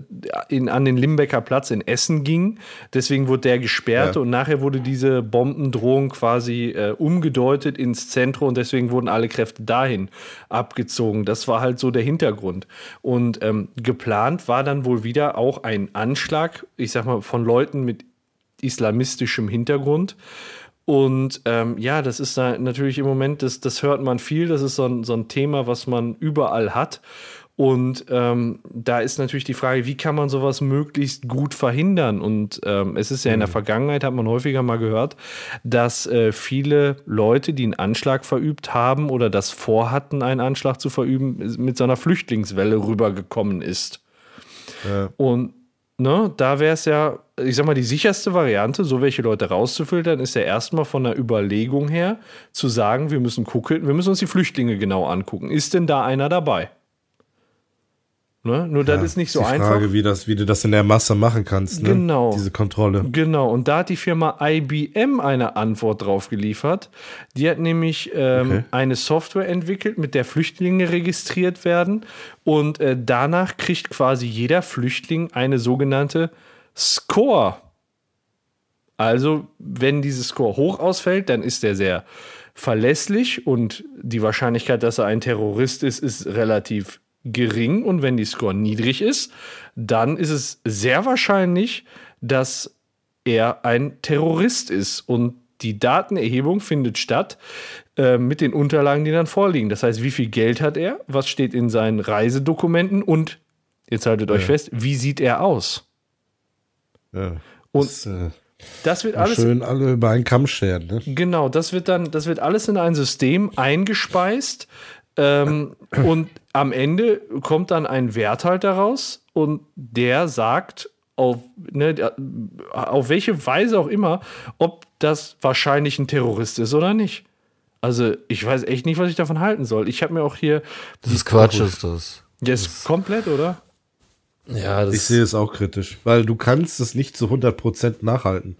in, an den Limbecker Platz in Essen ging. Deswegen wurde der gesperrt Ja. und nachher wurde diese Bombendrohung quasi äh, umgedeutet ins Zentrum und deswegen wurden alle Kräfte dahin abgezogen. Das war halt so der Hintergrund. Und ähm, geplant war dann wohl wieder auch ein Anschlag, ich sag mal, von Leuten mit islamistischem Hintergrund. Und ähm, ja, das ist da natürlich im Moment, das, das hört man viel, das ist so ein, so ein Thema, was man überall hat. Und ähm, da ist natürlich die Frage, wie kann man sowas möglichst gut verhindern? Und ähm, es ist ja in der Vergangenheit, hat man häufiger mal gehört, dass äh, viele Leute, die einen Anschlag verübt haben oder das vorhatten, einen Anschlag zu verüben, mit so einer Flüchtlingswelle rübergekommen ist. Ja. Und ne, da wäre es ja, ich sag mal, die sicherste Variante, so welche Leute rauszufiltern, ist ja erstmal von der Überlegung her zu sagen, wir müssen gucken, wir müssen uns die Flüchtlinge genau angucken. Ist denn da einer dabei? Ne? Nur das ist nicht so die einfach. Frage, wie, das, wie du das in der Masse machen kannst, ne? Genau. Diese Kontrolle. Genau, und da hat die Firma IBM eine Antwort drauf geliefert. Die hat nämlich ähm, Okay. eine Software entwickelt, mit der Flüchtlinge registriert werden. Und äh, danach kriegt quasi jeder Flüchtling eine sogenannte Score. Also, wenn dieses Score hoch ausfällt, dann ist er sehr verlässlich und die Wahrscheinlichkeit, dass er ein Terrorist ist, ist relativ gering. Und wenn die Score niedrig ist, dann ist es sehr wahrscheinlich, dass er ein Terrorist ist. Und die Datenerhebung findet statt äh, mit den Unterlagen, die dann vorliegen. Das heißt, wie viel Geld hat er? Was steht in seinen Reisedokumenten? Und jetzt haltet euch fest, wie sieht er aus? Ja. Und das, äh, Das wird alles schön alle über einen Kamm scheren, ne? Genau, das wird dann, das wird alles in ein System eingespeist ähm, und am Ende kommt dann ein Wert halt daraus und der sagt, auf, ne, auf welche Weise auch immer, ob das wahrscheinlich ein Terrorist ist oder nicht. Also ich weiß echt nicht, was ich davon halten soll. Ich habe mir auch hier, Das ist Quatsch, ist das. jetzt komplett, oder? Ja, das Ich sehe es auch kritisch, weil du kannst es nicht zu 100% nachhalten.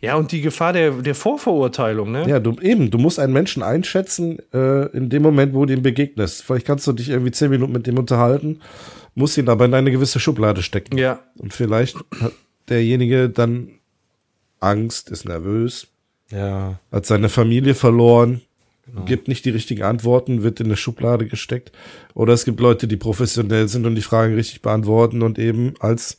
Ja, und die Gefahr der, der Vorverurteilung, ne? Ja, du eben, du musst einen Menschen einschätzen äh, in dem Moment, wo du ihm begegnest. Vielleicht kannst du dich irgendwie zehn Minuten mit dem unterhalten, musst ihn aber in eine gewisse Schublade stecken. Ja. Und vielleicht hat derjenige dann Angst, ist nervös, ja. hat seine Familie verloren, Genau. gibt nicht die richtigen Antworten, wird in eine Schublade gesteckt. Oder es gibt Leute, die professionell sind und die Fragen richtig beantworten und eben als,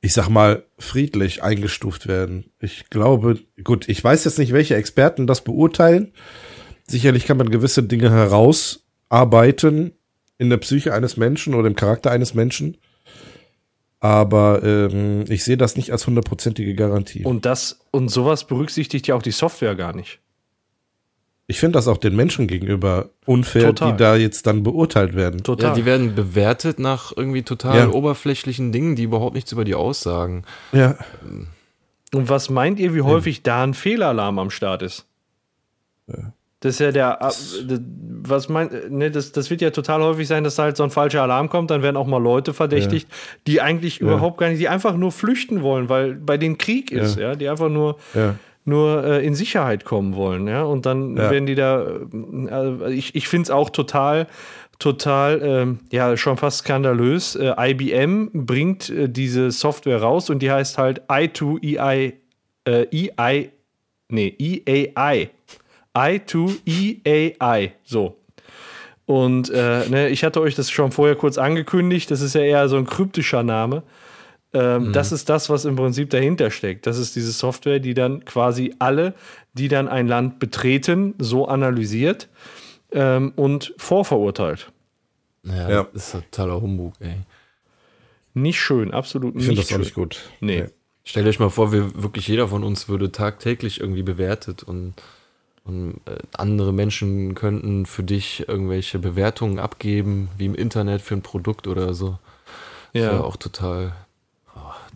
ich sag mal, friedlich eingestuft werden. Ich glaube, gut, ich weiß jetzt nicht, welche Experten das beurteilen. Sicherlich kann man gewisse Dinge herausarbeiten in der Psyche eines Menschen oder im Charakter eines Menschen. Aber ähm, ich sehe das nicht als hundertprozentige Garantie. Und das und sowas berücksichtigt ja auch die Software gar nicht. Ich finde das auch den Menschen gegenüber unfair, Total. die da jetzt dann beurteilt werden. Total. Ja, die werden bewertet nach irgendwie total Ja. oberflächlichen Dingen, die überhaupt nichts über die aussagen. Ja. Und was meint ihr, wie häufig da ein Fehlalarm am Start ist? Das ist ja der, äh, was meint, ne, das, das wird ja total häufig sein, dass da halt so ein falscher Alarm kommt, dann werden auch mal Leute verdächtigt, die eigentlich überhaupt gar nicht, die einfach nur flüchten wollen, weil bei denen Krieg ist, ja, die einfach nur, Ja. Nur äh, in Sicherheit kommen wollen, ja, und dann Ja. werden die da, also ich, ich finde es auch total, total, ähm, ja, schon fast skandalös. Äh, IBM bringt äh, diese Software raus und die heißt halt i2EI, äh, EI, nee, EAI. I2EAI, so. Und äh, ne, ich hatte euch das schon vorher kurz angekündigt, das ist ja eher so ein kryptischer Name. Ähm, Das ist das, was im Prinzip dahinter steckt. Das ist diese Software, die dann quasi alle, die dann ein Land betreten, so analysiert ähm, und vorverurteilt. Ja, Ja. das ist totaler Humbug, ey. Nicht schön, absolut Ich nicht finde das auch schön. nicht gut. Nee. Stellt euch mal vor, wir, wirklich jeder von uns würde tagtäglich irgendwie bewertet und, und äh, andere Menschen könnten für dich irgendwelche Bewertungen abgeben, wie im Internet für ein Produkt oder so. Das Ja, wäre auch total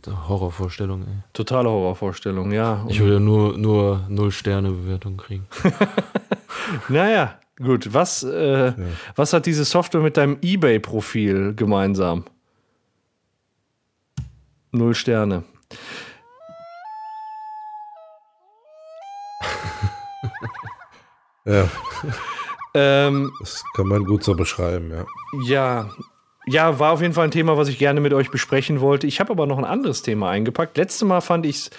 Horrorvorstellung, ey. totale Horrorvorstellung, ja. Ich würde nur, nur null Sterne Bewertung kriegen. Naja, gut. Was, äh, was hat diese Software mit deinem eBay-Profil gemeinsam? Null Sterne. Ja, Ähm, das kann man gut so beschreiben, ja. ja. Ja, war auf jeden Fall ein Thema, was ich gerne mit euch besprechen wollte. Ich habe aber noch ein anderes Thema eingepackt. Letztes Mal fand ich es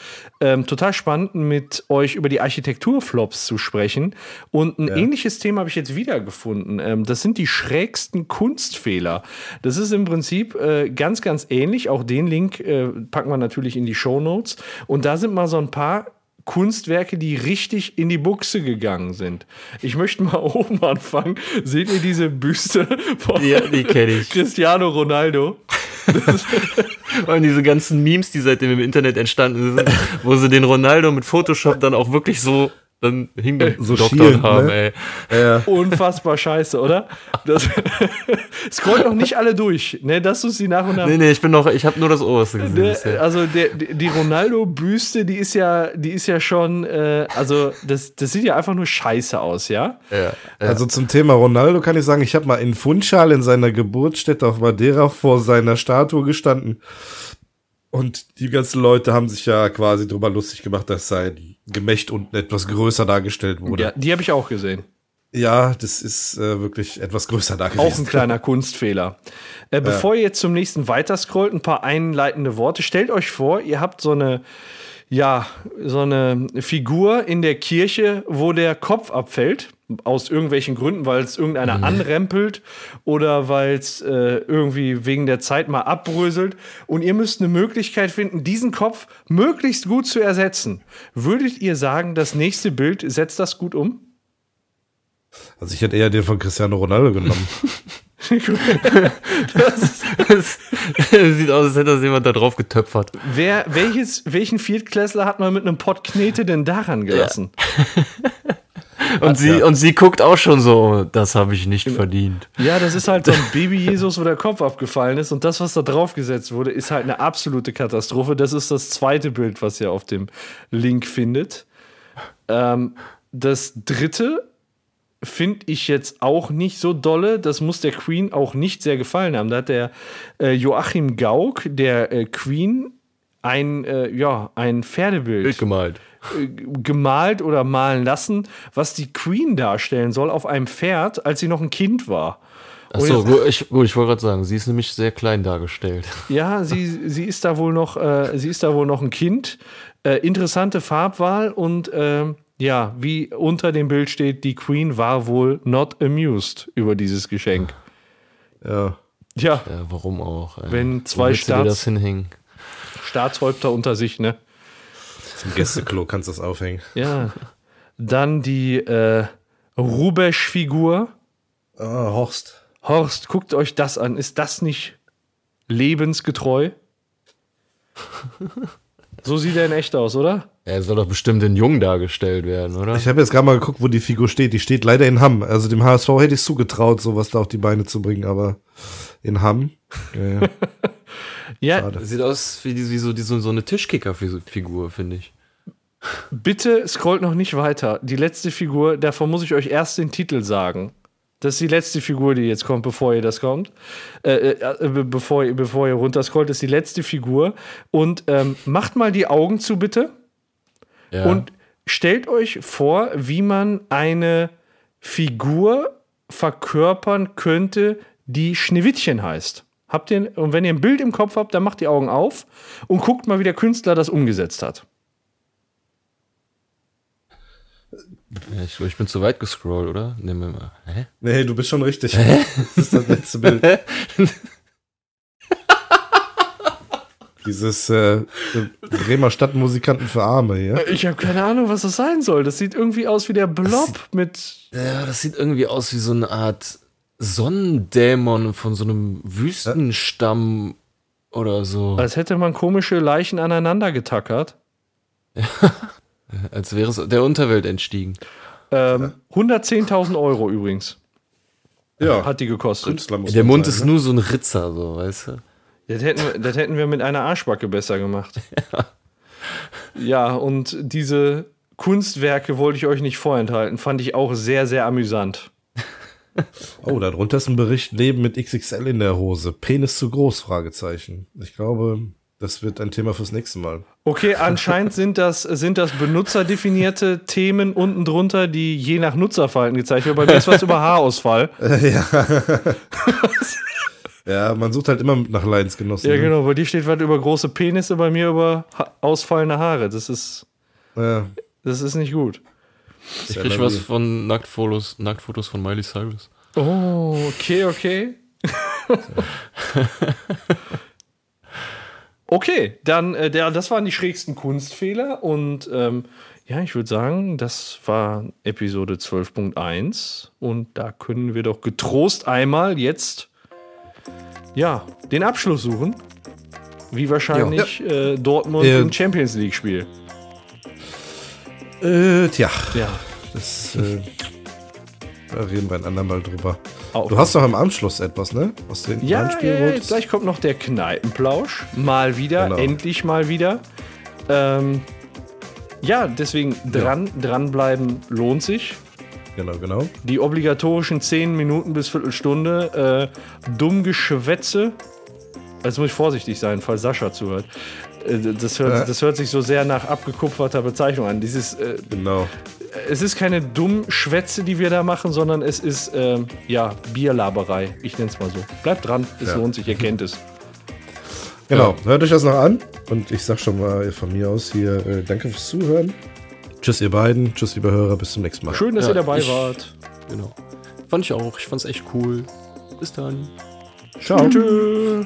ähm, total spannend, mit euch über die Architekturflops zu sprechen. Und ein ähnliches Thema habe ich jetzt wiedergefunden. Ähm, das sind die schrägsten Kunstfehler. Das ist im Prinzip äh, ganz, ganz ähnlich. Auch den Link äh, packen wir natürlich in die Show Notes. Und da sind mal so ein paar Kunstwerke, die richtig in die Buchse gegangen sind. Ich möchte mal oben anfangen. Seht ihr diese Büste von Ja, die. Cristiano Ronaldo? Und diese ganzen Memes, die seitdem im Internet entstanden sind, wo sie den Ronaldo mit Photoshop dann auch wirklich so dann hingedoktert schielen, haben, ne? ey. Ja, Unfassbar scheiße, oder? Das scrollt noch nicht alle durch, ne? Dass du sie nach und nach. Nee, nee, ich bin noch, ich habe nur das Oberste gesehen. Der, also der, die Ronaldo-Büste, die ist ja, die ist ja schon, äh, also das, das sieht ja einfach nur scheiße aus, ja? ja, ja. Also zum Thema Ronaldo kann ich sagen, ich habe mal in Funchal in seiner Geburtsstätte auf Madeira vor seiner Statue gestanden. Und die ganzen Leute haben sich ja quasi drüber lustig gemacht, dass sein Gemächt unten etwas größer dargestellt Ja, wurde. die habe ich auch gesehen. Ja, das ist äh, wirklich etwas größer da Auch ein kleiner Kunstfehler. Äh, bevor ihr jetzt zum nächsten weiterscrollt, ein paar einleitende Worte. Stellt euch vor, ihr habt so eine, ja, so eine Figur in der Kirche, wo der Kopf abfällt. Aus irgendwelchen Gründen, weil es irgendeiner anrempelt oder weil es äh, irgendwie wegen der Zeit mal abbröselt. Und ihr müsst eine Möglichkeit finden, diesen Kopf möglichst gut zu ersetzen. Würdet ihr sagen, das nächste Bild setzt das gut um? Also ich hätte eher den von Cristiano Ronaldo genommen. Es sieht aus, als hätte das jemand da drauf getöpfert. Wer, welches, welchen Viertklässler hat man mit einem Pott Knete denn daran gelassen? Und sie, und sie guckt auch schon so, das habe ich nicht verdient. Ja. das ist halt so ein Baby-Jesus, wo der Kopf abgefallen ist. Und das, was da draufgesetzt wurde, ist halt eine absolute Katastrophe. Das ist das zweite Bild, was ihr auf dem Link findet. Ähm, das dritte finde ich jetzt auch nicht so dolle. Das muss der Queen auch nicht sehr gefallen haben. Da hat der äh, Joachim Gauck, der äh, Queen, ein, äh, ja, ein Pferdebild Bild gemalt. äh, gemalt oder malen lassen, was die Queen darstellen soll auf einem Pferd, als sie noch ein Kind war. Achso, gut, ich, gut, ich wollte gerade sagen, sie ist nämlich sehr klein dargestellt. Ja, sie, sie ist da wohl noch, äh, sie ist da wohl noch ein Kind. Äh, interessante Farbwahl und ähm, ja, wie unter dem Bild steht, die Queen war wohl not amused über dieses Geschenk. Ja. Ja, Ja, warum auch? ey? Wenn zwei Staats- das hinhängen? Staatshäupter unter sich, ne? Zum Gästeklo kannst du das aufhängen. Ja. Dann die äh, Rubesch-Figur. Ah, Horst. Horst, guckt euch das an. Ist das nicht lebensgetreu? So sieht er in echt aus, oder? Er soll doch bestimmt in Jung dargestellt werden, oder? Ich habe jetzt gerade mal geguckt, wo die Figur steht. Die steht leider in Hamm. Also dem HSV hätte ich zugetraut, sowas da auf die Beine zu bringen, aber in Hamm. Ja, ja. Ja, Schade. Sieht aus wie, die, wie so, die, so, so eine Tischkicker-Figur, finde ich. bitte scrollt noch nicht weiter. Die letzte Figur, davon muss ich euch erst den Titel sagen. Das ist die letzte Figur, die jetzt kommt, bevor ihr das kommt. Äh, äh, be- bevor, ihr- bevor ihr runterscrollt, ist die letzte Figur. Und ähm, macht mal die Augen zu, bitte. Ja. Und stellt euch vor, wie man eine Figur verkörpern könnte, die Schneewittchen heißt. Habt ihr, und wenn ihr ein Bild im Kopf habt, dann macht die Augen auf und guckt mal, wie der Künstler das umgesetzt hat. Ja, ich, ich bin zu weit gescrollt, oder? Nehmen wir mal. Hä? Nee, du bist schon richtig. Das ist das letzte Bild. Dieses äh, Bremer Stadtmusikanten für Arme hier. Ich habe keine Ahnung, was das sein soll. Das sieht irgendwie aus wie der Blob mit. Ja, das sieht irgendwie aus wie so eine Art Sonnendämon von so einem Wüstenstamm oder so. Als hätte man komische Leichen aneinander getackert. Als wäre es der Unterwelt entstiegen. Ähm, 110.000 Euro übrigens Ja, hat die gekostet. Der Mund sein, ist ne? nur so ein Ritzer, so, weißt du? Das hätten, wir, das hätten wir mit einer Arschbacke besser gemacht. Ja. und diese Kunstwerke wollte ich euch nicht vorenthalten. Fand ich auch sehr, sehr amüsant. Oh, darunter ist ein Bericht Leben mit XXL in der Hose. Penis zu groß? Fragezeichen. Ich glaube, das wird ein Thema fürs nächste Mal. Okay, anscheinend sind das, sind das benutzerdefinierte Themen unten drunter, die je nach Nutzerverhalten gezeigt werden. Bei mir ist was über Haarausfall. Ja, man sucht halt immer nach Leidensgenossen. Ja, ne? genau. Bei dir steht was über große Penisse, bei mir über ha ausfallende Haare. Das ist, Ja, das ist nicht gut. Ich ja krieg was von Nacktfotos, Nacktfotos von Miley Cyrus. Oh, okay, okay. okay, dann, äh, der, das waren die schrägsten Kunstfehler und ähm, ja, ich würde sagen, das war Episode 12.1 und da können wir doch getrost einmal jetzt ja, den Abschluss suchen. Wie wahrscheinlich äh, Dortmund Äh, im Champions League-Spiel. äh, tja, Ja. das, äh, da reden wir ein andermal drüber. Auch. Du hast doch am Anschluss etwas, ne? Was du hinten Ja, ja, ja, gleich kommt noch der Kneipenplausch. Mal wieder, Genau. endlich mal wieder. Ähm, ja, deswegen dran, dranbleiben lohnt sich. Genau, genau. Die obligatorischen 10 Minuten bis Viertelstunde. Äh, dumm Geschwätze. Jetzt muss ich vorsichtig sein, falls Sascha zuhört. Äh, Das hört, Ja. das hört sich so sehr nach abgekupferter Bezeichnung an. Dieses, äh, Genau. Es ist keine dumm Schwätze, die wir da machen, sondern es ist ähm, ja Bierlaberei. Ich nenne es mal so. Bleibt dran, es Ja. lohnt sich, ihr kennt es. Genau, hört euch das noch an. Und ich sag schon mal von mir aus hier, äh, danke fürs Zuhören. Tschüss, ihr beiden. Tschüss, liebe Hörer. Bis zum nächsten Mal. Schön, dass Ja, ihr dabei ich- wart. Genau. Fand ich auch. Ich fand's echt cool. Bis dann. Ciao. Tschüss.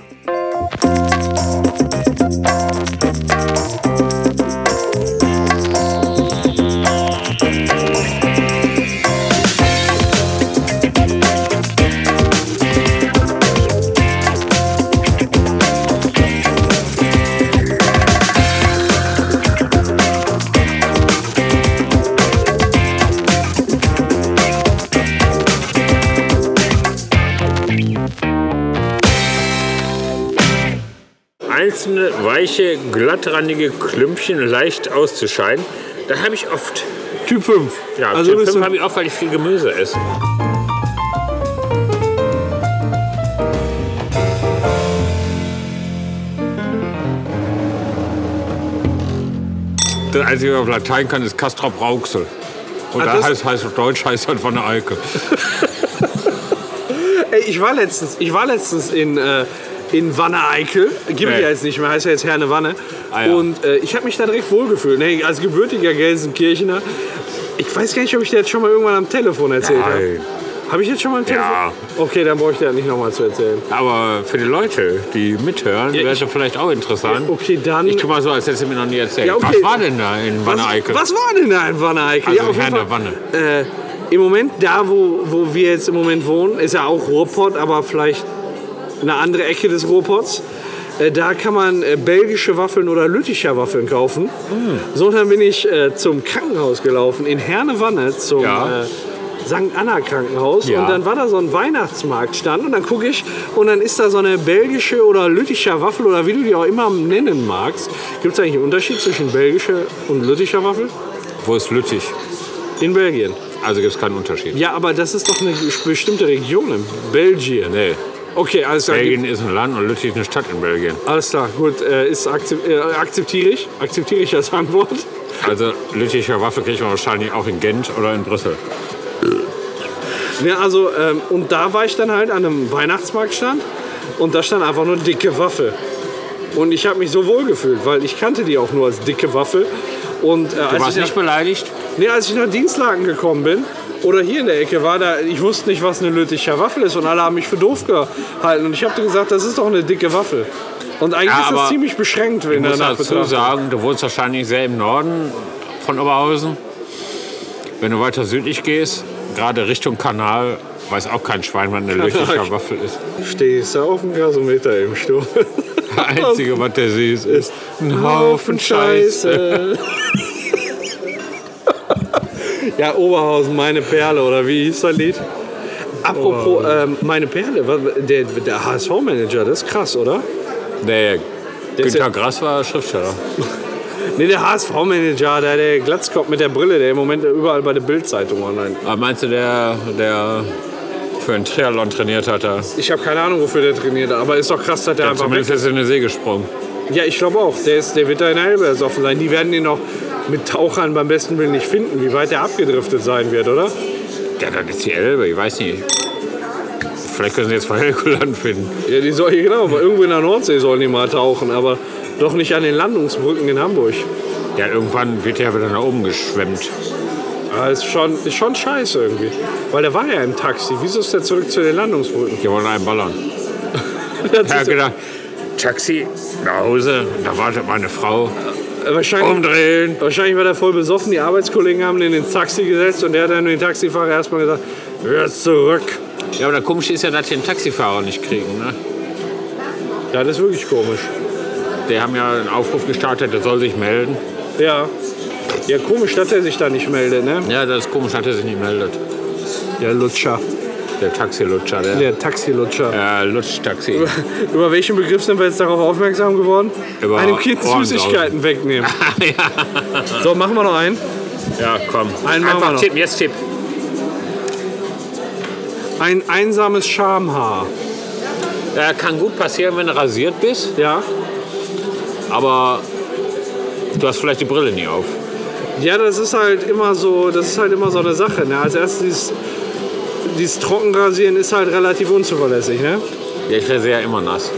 Einzelne weiche, glattrandige Klümpchen leicht auszuscheiden. Da habe ich oft. Typ 5. Ja, Also Typ bist 5 du- habe ich oft, weil ich viel Gemüse esse. Das Einzige, was ich auf Latein kann, ist Castrop Rauxel. Und Ah, da das- heißt, heißt auf Deutsch heißt das von der Eike. Ey, ich war letztens, ich war letztens in, äh, in Wanne-Eickel. Gibt Nee. ja jetzt nicht mehr, heißt ja jetzt Herne Wanne. Ah, ja. Und äh, ich habe mich da direkt wohlgefühlt. Nee, als gebürtiger Gelsenkirchener. Ich weiß gar nicht, ob ich dir jetzt schon mal irgendwann am Telefon erzählt habe. Nein. Habe ich jetzt schon mal am Telefon? Ja. Okay, dann brauche ich dir das nicht nochmal zu erzählen. Aber für die Leute, die mithören, Ja, wäre ich- das vielleicht auch interessant. Okay, dann. Ich tu mal so, als hättest du mir noch nie erzählt. Ja, okay. Was war denn da in was, Wanne-Eickel? was war denn da in Wanne-Eickel? Also auf jeden Herne Fall, Wanne. Äh, Im Moment, da wo, wo wir jetzt im Moment wohnen, ist ja auch Ruhrpott, aber vielleicht eine andere Ecke des Ruhrpots. Äh, da kann man äh, belgische Waffeln oder Lütticher Waffeln kaufen. Mm. So, dann bin ich äh, zum Krankenhaus gelaufen in Herne-Wanne zum Ja. St. Anna Krankenhaus Ja. und dann war da so ein Weihnachtsmarktstand und dann gucke ich und dann ist da so eine belgische oder lüttischer Waffel oder wie du die auch immer nennen magst. Gibt es eigentlich einen Unterschied zwischen belgische und lüttischer Waffel? Wo ist Lüttich? In Belgien. Also gibt es keinen Unterschied. Ja, aber das ist doch eine bestimmte Region in Belgien. Nee. Okay, alles klar. Belgien ist ein Land und Lüttich eine Stadt in Belgien. Alles klar, gut. Äh, ist akzep äh, akzeptiere ich. Akzeptiere ich als Antwort. Also Lütticher Waffe kriegt man wahrscheinlich auch in Gent oder in Brüssel. Ja, also, ähm, und da war ich dann halt an einem Weihnachtsmarktstand und da stand einfach nur dicke Waffe. Und ich habe mich so wohl gefühlt, weil ich kannte die auch nur als dicke Waffe. Und äh, Du als, warst ich nicht beleidigt? nee, als ich nach Dienstlaken gekommen bin oder hier in der Ecke war, da ich wusste nicht, was eine Lütticher Waffel ist und alle haben mich für doof gehalten. Und ich habe gesagt, das ist doch eine dicke Waffe. Und eigentlich Ja, ist das ziemlich beschränkt, Ich wenn muss danach dazu sagen, du wohnst wahrscheinlich sehr im Norden von Oberhausen. Wenn du weiter südlich gehst, gerade Richtung Kanal, weiß auch kein Schwein, was eine Lütticher Waffe ist. Stehst du auf dem Gasometer im Sturm. Das Einzige, was der süß ist, ein Haufen Scheiße. ja, Oberhausen, meine Perle, oder wie hieß das Lied? Apropos, ähm, meine Perle, der, der HSV-Manager, das ist krass, oder? Der ist Günter Grass war Schriftsteller. Nee, der HSV-Manager, der, der Glatzkopf mit der Brille, der im Moment überall bei der Bild-Zeitung online. Aber meinst du, der, der für einen Triathlon trainiert hat? Der Ich habe keine Ahnung, wofür der trainiert, aber ist doch krass, dass der einfach weg zumindest ist er in den See gesprungen. Ja, ich glaube auch. Der, ist, der wird da in der Elbe ersoffen sein. Die werden ihn noch mit Tauchern beim besten Willen nicht finden, wie weit der abgedriftet sein wird, oder? Ja, das ist die Elbe, ich weiß nicht. Vielleicht können sie jetzt vor Helgoland finden. Ja, die soll genau, aber irgendwo in der Nordsee sollen die mal tauchen, aber doch nicht an den Landungsbrücken in Hamburg. Ja, irgendwann wird er wieder nach oben geschwemmt. Aber ist schon, ist schon scheiße irgendwie. Weil der war ja im Taxi. Wieso ist der zurück zu den Landungsbrücken? Die wollen einen ballern. Er ist, gedacht, Taxi, nach Hause, da wartet meine Frau. Äh, wahrscheinlich, Umdrehen. wahrscheinlich war der voll besoffen. Die Arbeitskollegen haben den ins Taxi gesetzt und der hat dann den Taxifahrer erstmal gesagt, jetzt zurück. Ja, aber das Komische ist ja, dass die einen Taxifahrer nicht kriegen. Ne? Ja, das ist wirklich komisch. Die haben ja einen Aufruf gestartet, der soll sich melden. Ja. Ja, komisch, dass er sich da nicht meldet, ne? Ja, das ist komisch, dass er sich nicht meldet. Der Lutscher. Der Taxilutscher, der. Der Taxilutscher. Ja, Lutsch-Taxi. Über welchen Begriff sind wir jetzt darauf aufmerksam geworden? Über Einem Kind. Süßigkeiten wegnehmen. So, machen wir noch einen. Ja, komm. Einen machen wir Einfach noch. tippen, jetzt tipp. Ein einsames Schamhaar. Ja, kann gut passieren, wenn du rasiert bist, Ja? aber du hast vielleicht die Brille nie auf. Ja, das ist halt immer so, das ist halt immer so eine Sache. Ne? Als erstes dieses, dieses Trockenrasieren ist halt relativ unzuverlässig, ne? Ja, ich rasiere ja immer nass.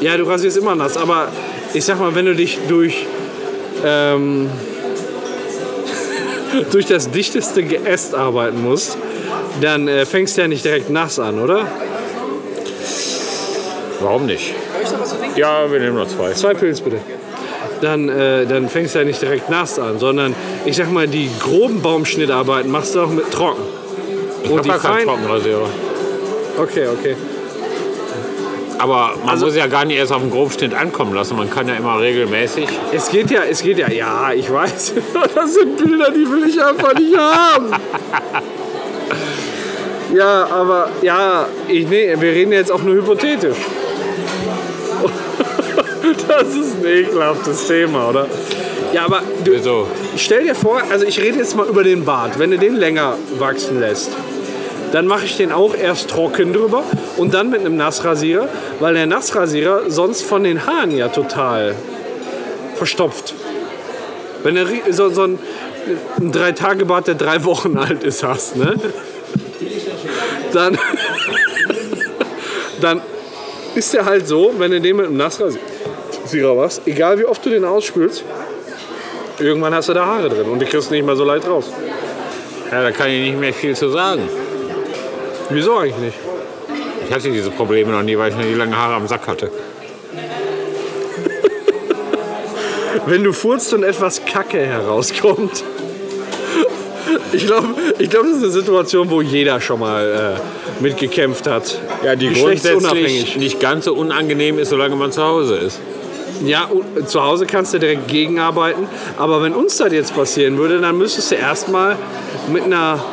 Ja, du rasierst immer nass, aber ich sag mal, wenn du dich durch ähm, durch das dichteste Geäst arbeiten musst, dann äh, fängst du ja nicht direkt nass an, oder? Warum nicht? Ja, wir nehmen noch zwei. Zwei Pilz bitte. Dann, äh, dann fängst du ja nicht direkt nass an, sondern ich sag mal, die groben Baumschnittarbeiten machst du auch mit trocken. Ich habe die gar keinen feinen. Trockenrasierer. Okay, okay. Aber man Also- muss ja gar nicht erst auf den Grobschnitt ankommen lassen. Man kann ja immer regelmäßig. Es geht ja, es geht ja, ja, ich weiß. Das sind Bilder, die will ich einfach nicht haben. Ja, aber ja, ich, nee, wir reden jetzt auch nur hypothetisch. Das ist ein ekelhaftes Thema, oder? Ja, aber du, So, stell dir vor, also ich rede jetzt mal über den Bart. Wenn du den länger wachsen lässt, dann mache ich den auch erst trocken drüber und dann mit einem Nassrasierer, weil der Nassrasierer sonst von den Haaren ja total verstopft. Wenn du so, so ein, ein Drei-Tage-Bart, der drei Wochen alt ist, hast, ne? Dann, dann ist der halt so, wenn du den mit einem Nassrasierer machst, egal wie oft du den ausspülst, irgendwann hast du da Haare drin und die kriegst nicht mehr so leicht raus. ja, da kann ich nicht mehr viel zu sagen. Wieso eigentlich nicht? Ich hatte diese Probleme noch nie, weil ich noch nie lange Haare am Sack hatte. Wenn du furzt und etwas Kacke herauskommt. Ich glaube, ich glaub, das ist eine Situation, wo jeder schon mal äh, mitgekämpft hat. Ja, die grundsätzlich nicht ganz so unangenehm ist, solange man zu Hause ist. Ja, zu Hause kannst du direkt gegenarbeiten. Aber wenn uns das jetzt passieren würde, dann müsstest du erstmal mit einer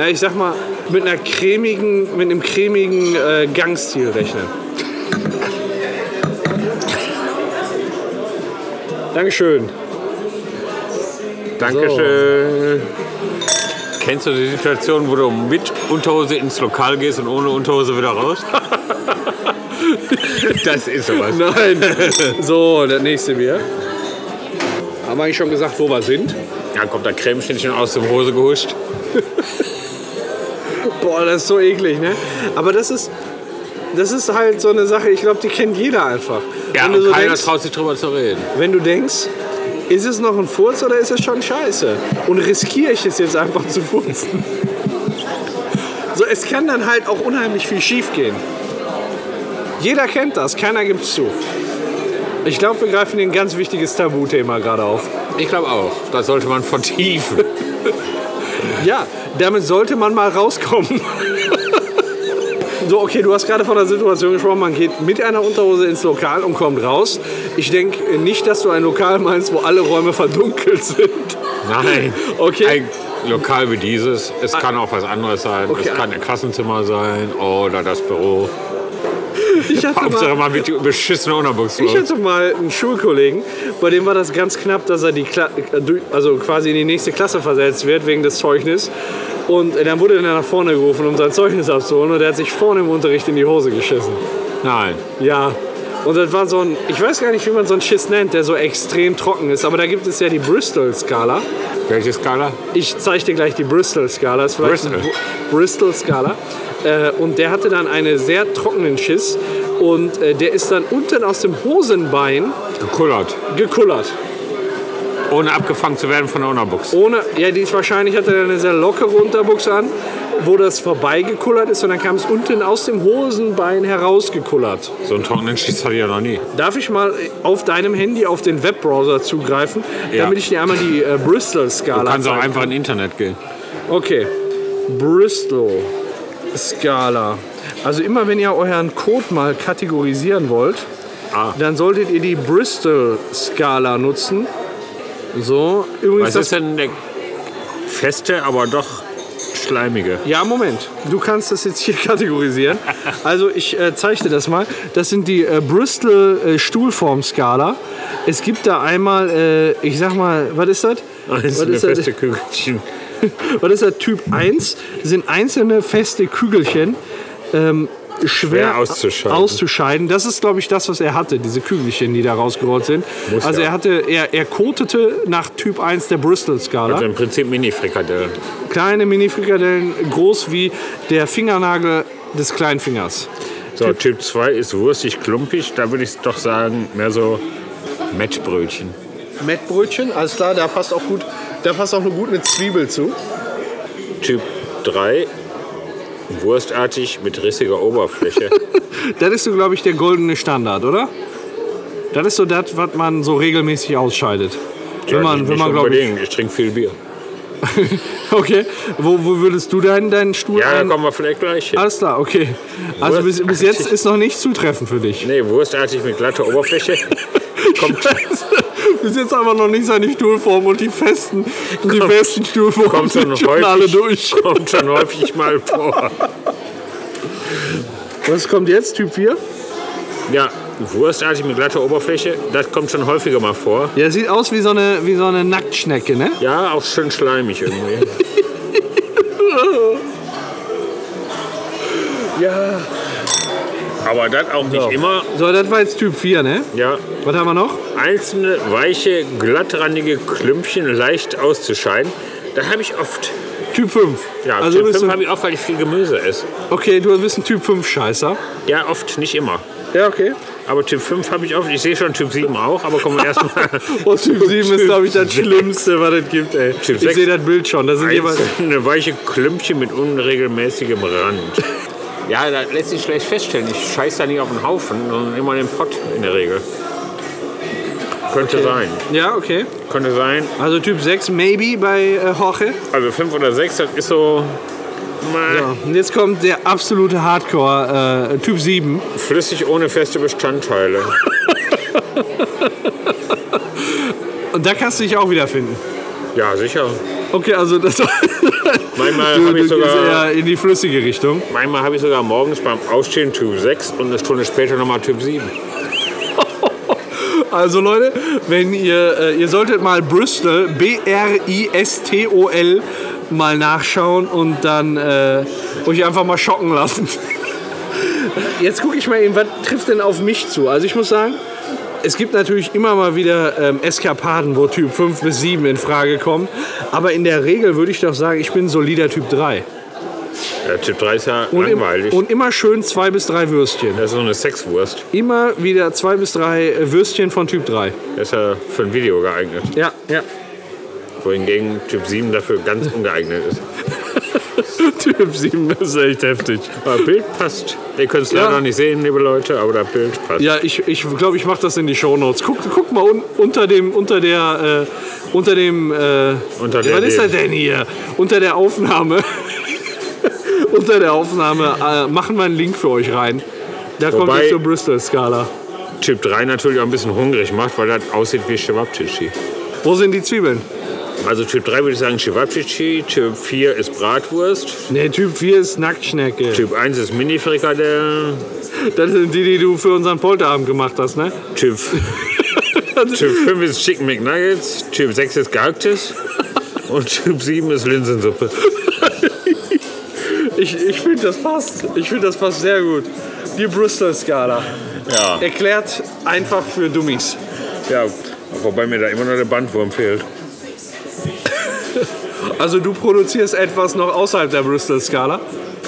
ja, ich sag mal, mit einer cremigen, mit einem cremigen äh, Gangstil rechnen. Dankeschön. Dankeschön. Kennst du die Situation, wo du mit Unterhose ins Lokal gehst und ohne Unterhose wieder raus? das ist sowas. Nein. So, das nächste Bier. Haben wir eigentlich schon gesagt, wo wir sind? Dann kommt der Cremeschnittchen aus dem Hose gehuscht. Boah, das ist so eklig, ne? Aber das ist, das ist halt so eine Sache, ich glaube, die kennt jeder einfach. Ja, wenn, und so keiner denkst, traut sich drüber zu reden. wenn du denkst, ist es noch ein Furz oder ist es schon scheiße? Und riskiere ich es jetzt einfach zu furzen? So, es kann dann halt auch unheimlich viel schief gehen. Jeder kennt das, keiner gibt es zu. Ich glaube, wir greifen hier ein ganz wichtiges Tabuthema gerade auf. Ich glaube auch. Das sollte man vertiefen. Ja, damit sollte man mal rauskommen. So, okay, du hast gerade von der Situation gesprochen, man geht mit einer Unterhose ins Lokal und kommt raus. Ich denke nicht, dass du ein Lokal meinst, wo alle Räume verdunkelt sind. Nein. Okay. Ein Lokal wie dieses. Es kann auch was anderes sein. Okay. Es kann ein Klassenzimmer sein oder das Büro. Ich hatte Hauptsache mal, mal mit die beschissene Unterbuchs ich hatte mal einen Schulkollegen, bei dem war das ganz knapp, dass er die Kla äh, also quasi in die nächste Klasse versetzt wird wegen des Zeugnisses. Und äh, dann wurde er nach vorne gerufen, um sein Zeugnis abzuholen. Und er hat sich vorne im Unterricht in die Hose geschissen. Nein. Ja. Und das war so ein, ich weiß gar nicht, wie man so einen Schiss nennt, der so extrem trocken ist. Aber da gibt es ja die Bristol-Skala. Welche Skala? Ich zeige dir gleich die Bristol-Skala. Bristol. Bristol-Skala. Äh, und der hatte dann einen sehr trockenen Schiss. Und äh, der ist dann unten aus dem Hosenbein Gekullert. gekullert. Ohne abgefangen zu werden von der Unterbuchs. Ohne, ja, die ist wahrscheinlich hatte er eine sehr lockere Unterbuchs an, wo das vorbeigekullert ist. Und dann kam es unten aus dem Hosenbein herausgekullert. So einen trockenen Schiss hatte ich ja noch nie. Darf ich mal auf deinem Handy auf den Webbrowser zugreifen, Ja. damit ich dir einmal die äh, Bristol-Skala Du kannst auch einfach ins Internet gehen. Okay. Bristol-Skala. Also immer wenn ihr euren Code mal kategorisieren wollt, Ah. dann solltet ihr die Bristol-Skala nutzen. So, übrigens Was das ist denn der feste, aber doch schleimige? Ja, Moment. Du kannst das jetzt hier kategorisieren. Also ich äh, dir das mal. Das sind die äh, Bristol äh, Stuhlformskala. Es gibt da einmal, äh, ich sag mal, was ist das? Was Einzelne ist das? feste Kügelchen. Was ist das? Typ 1 sind einzelne feste Kügelchen. Ähm, schwer auszuscheiden. auszuscheiden. Das ist, glaube ich, das, was er hatte, diese Kügelchen, die da rausgerollt sind. Muss also ja. er hatte, er, er kotete nach Typ 1 der Bristol-Skala. Also im Prinzip Mini-Frikadellen. Kleine Mini-Frikadellen, groß wie der Fingernagel des kleinen Fingers. So, Typ 2 ist wurstig, klumpig. Da würde ich doch sagen, mehr so Mettbrötchen. Mettbrötchen, alles klar, da passt auch gut, da passt auch eine gute Zwiebel zu. Typ 3 wurstartig mit rissiger Oberfläche. Das ist so, glaube ich, der goldene Standard, oder? Das ist so das, was man so regelmäßig ausscheidet. Wenn man, wenn man glaube ich. Ich trinke viel Bier. Okay, wo, wo würdest du deinen, deinen Stuhl Ja, da kommen wir vielleicht gleich hin. Alles klar, okay. Also bis, bis jetzt ist noch nicht zutreffend für dich. Nee, wurstartig mit glatter Oberfläche. Kommt, Bis jetzt einfach noch nicht seine Stuhlform und die festen, die festen Stuhlformen kommt schon sind schon alle häufig, durch. kommt schon häufig mal vor. Was kommt jetzt? Typ 4? Ja, wurstartig mit glatter Oberfläche, das kommt schon häufiger mal vor. Ja, sieht aus wie so eine, wie so eine Nacktschnecke, ne? Ja, auch schön schleimig irgendwie. Ja. Aber das auch nicht immer. So, das war jetzt Typ 4, ne? Ja, Was haben wir noch? einzelne weiche, glattrandige Klümpchen leicht auszuscheiden. Das habe ich oft. Typ 5. Ja, also Typ bist 5 du, habe ich oft, weil ich viel Gemüse esse. okay, du bist ein Typ 5 Scheißer. Ja, oft, nicht immer. Ja, okay. Aber Typ 5 habe ich oft. Ich sehe schon Typ 7 auch, aber kommen wir erstmal. Und Typ 7 ist, glaube ich, das Schlimmste, was es gibt, ey. Typ ich sehe das Bild schon. Da sind jeweils. Einzelne weiche Klümpchen mit unregelmäßigem Rand. Ja, das lässt sich schlecht feststellen. Ich scheiße da nicht auf den Haufen, sondern immer in den Pott in der Regel. Könnte sein. Ja, okay. Könnte sein. Also Typ 6, maybe bei äh, Jorge. Also 5 oder 6, das ist so. So, und jetzt kommt der absolute Hardcore, äh, Typ 7. Flüssig ohne feste Bestandteile. Und da kannst du dich auch wiederfinden. Ja, sicher. Okay, also das, Manchmal habe ich, sogar- in die flüssige Richtung. manchmal hab ich sogar morgens beim Aufstehen Typ 6 und eine Stunde später nochmal Typ 7. Also Leute, wenn ihr, äh, ihr solltet mal Bristol, B-R-I-S-T-O-L, mal nachschauen und dann äh, euch einfach mal schocken lassen. Jetzt gucke ich mal eben, was trifft denn auf mich zu? Also ich muss sagen, es gibt natürlich immer mal wieder ähm, Eskapaden, wo Typ 5 bis 7 in Frage kommen. Aber in der Regel würde ich doch sagen, ich bin solider Typ 3. Ja, typ 3 ist ja Und, im, langweilig. und immer schön zwei bis drei Würstchen. das ist so eine Sexwurst. Immer wieder zwei bis drei äh, Würstchen von Typ 3. Das ist ja für ein Video geeignet. Ja, ja. Wohingegen Typ 7 dafür ganz ungeeignet ist. Typ 7 ist echt heftig. Aber Bild passt. Ihr könnt es Ja. leider nicht sehen, liebe Leute, aber das Bild passt. Ja, ich glaube, ich, glaub, ich mache das in die Shownotes. Guck, guck mal un, unter dem, unter der, äh, unter dem, äh, Unter der was ist das dem. denn hier? Unter der Aufnahme, unter der Aufnahme äh, machen wir einen Link für euch rein. Da kommt Wobei- jetzt zur Bristol-Skala. Typ 3 natürlich auch ein bisschen hungrig macht, weil das aussieht wie Cevapcici. Wo sind die Zwiebeln? Also Typ 3 würde ich sagen Cevapcici, Typ 4 ist Bratwurst, Ne, Typ 4 ist Nacktschnecke. Typ 1 ist Mini-Frikadelle, Das sind die, die du für unseren Polterabend gemacht hast, ne? Typ, typ 5 ist Chicken McNuggets, Typ 6 ist Gehacktes und Typ 7 ist Linsensuppe. Ich, ich finde, das passt. Ich finde, das passt sehr gut. Die Bristol-Skala. Ja, Erklärt einfach für Dummies. ja, wobei mir da immer noch der Bandwurm fehlt. Also du produzierst etwas noch außerhalb der Bristol-Skala?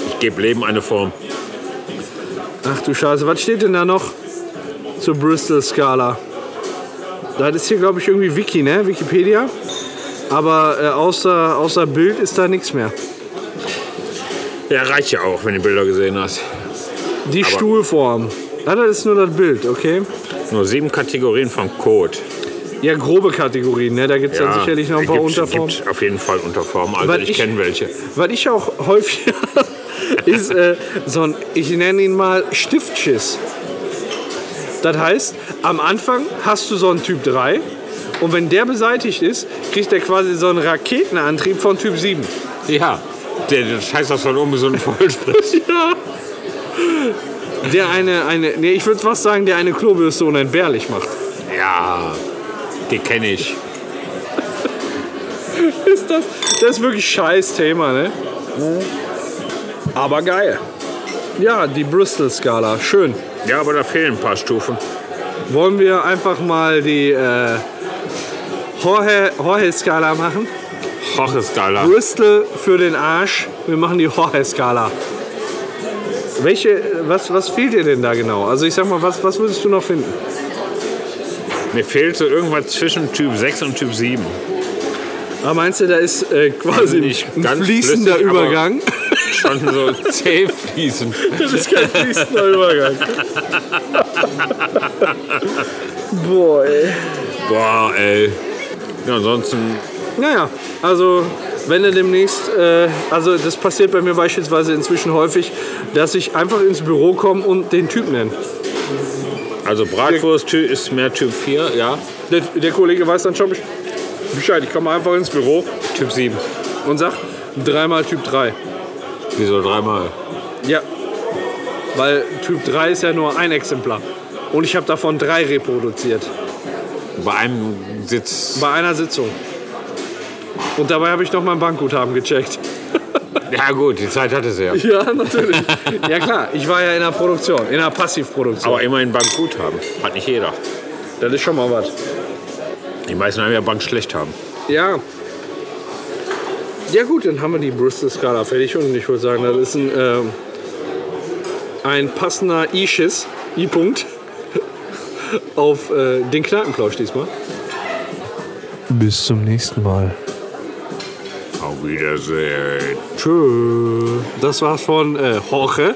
Ich gebe Leben eine Form. Ach du Scheiße, was steht denn da noch zur Bristol-Skala? Das ist hier, glaube ich, irgendwie Wiki, ne? Wikipedia. Aber äh, außer, außer Bild ist da nichts mehr. Ja, reicht ja auch, wenn du Bilder gesehen hast. Die Stuhlform. Ja, das ist nur das Bild, okay? Nur sieben Kategorien von Code. Ja, grobe Kategorien, ne? Da gibt es dann sicherlich noch ein paar gibt, Unterformen. Gibt auf jeden Fall Unterformen. Also Weil ich, ich- kenne welche. Was ich auch häufig ist äh, so ein, ich nenne ihn mal Stiftschiss. Das heißt, am Anfang hast du so einen Typ 3 und wenn der beseitigt ist, kriegt er quasi so einen Raketenantrieb von Typ 7. Ja, der, das heißt, das soll ungesund Vollspritz. Ja. Der eine, eine, nee, ich würde fast sagen, der eine Klobürste unentbehrlich macht. Ja, die kenne ich. Ist das, das ist wirklich scheiß Thema, ne? Aber geil. Ja, die Bristol-Skala, schön. Ja, aber da fehlen ein paar Stufen. Wollen wir einfach mal die äh, Jorge- Jorge-Skala machen? Hocheskala. Bristol für den Arsch. Wir machen die Jorge-Skala. Welche, was, was fehlt dir denn da genau? Also ich sag mal, was, was würdest du noch finden? Mir fehlt so irgendwas zwischen Typ 6 und Typ 7. Ah, meinst du, da ist äh, quasi Also nicht ein fließender Übergang? Schon so zäh fließend. Das ist kein fließender Übergang. Boah, ey. Boah, ey. Ja, ansonsten, Naja, also wenn er demnächst, äh, also das passiert bei mir beispielsweise inzwischen häufig, dass ich einfach ins Büro komme und den Typ nenne. Also Bratwurst Ty- ist mehr Typ 4, ja. Der, der Kollege weiß dann schon besch- Bescheid. Ich komme einfach ins Büro Typ 7. und sag dreimal Typ 3. Wieso dreimal? Ja, weil Typ 3 ist ja nur ein Exemplar. Und ich habe davon drei reproduziert. Bei einem Sitz. Bei einer Sitzung. Und dabei habe ich noch mein Bankguthaben gecheckt. Ja gut, die Zeit hatte sie ja. Ja, natürlich. ja klar, ich war ja in der Produktion, in der Passivproduktion. Aber immerhin Bank gut haben. Hat nicht jeder. das ist schon mal was. Die meisten haben ja Bank schlecht haben. Ja. Ja gut, dann haben wir die Bristol-Skala fertig und ich würde sagen, das ist ein, ähm, ein passender I-Schiss, I-Punkt, auf äh, den Kneipenplausch diesmal. Bis zum nächsten Mal. Wiedersehen. Tschö. Das war's von äh, Jorge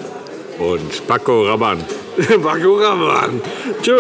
Und Paco Rabanne. Bakoraman. Tschö.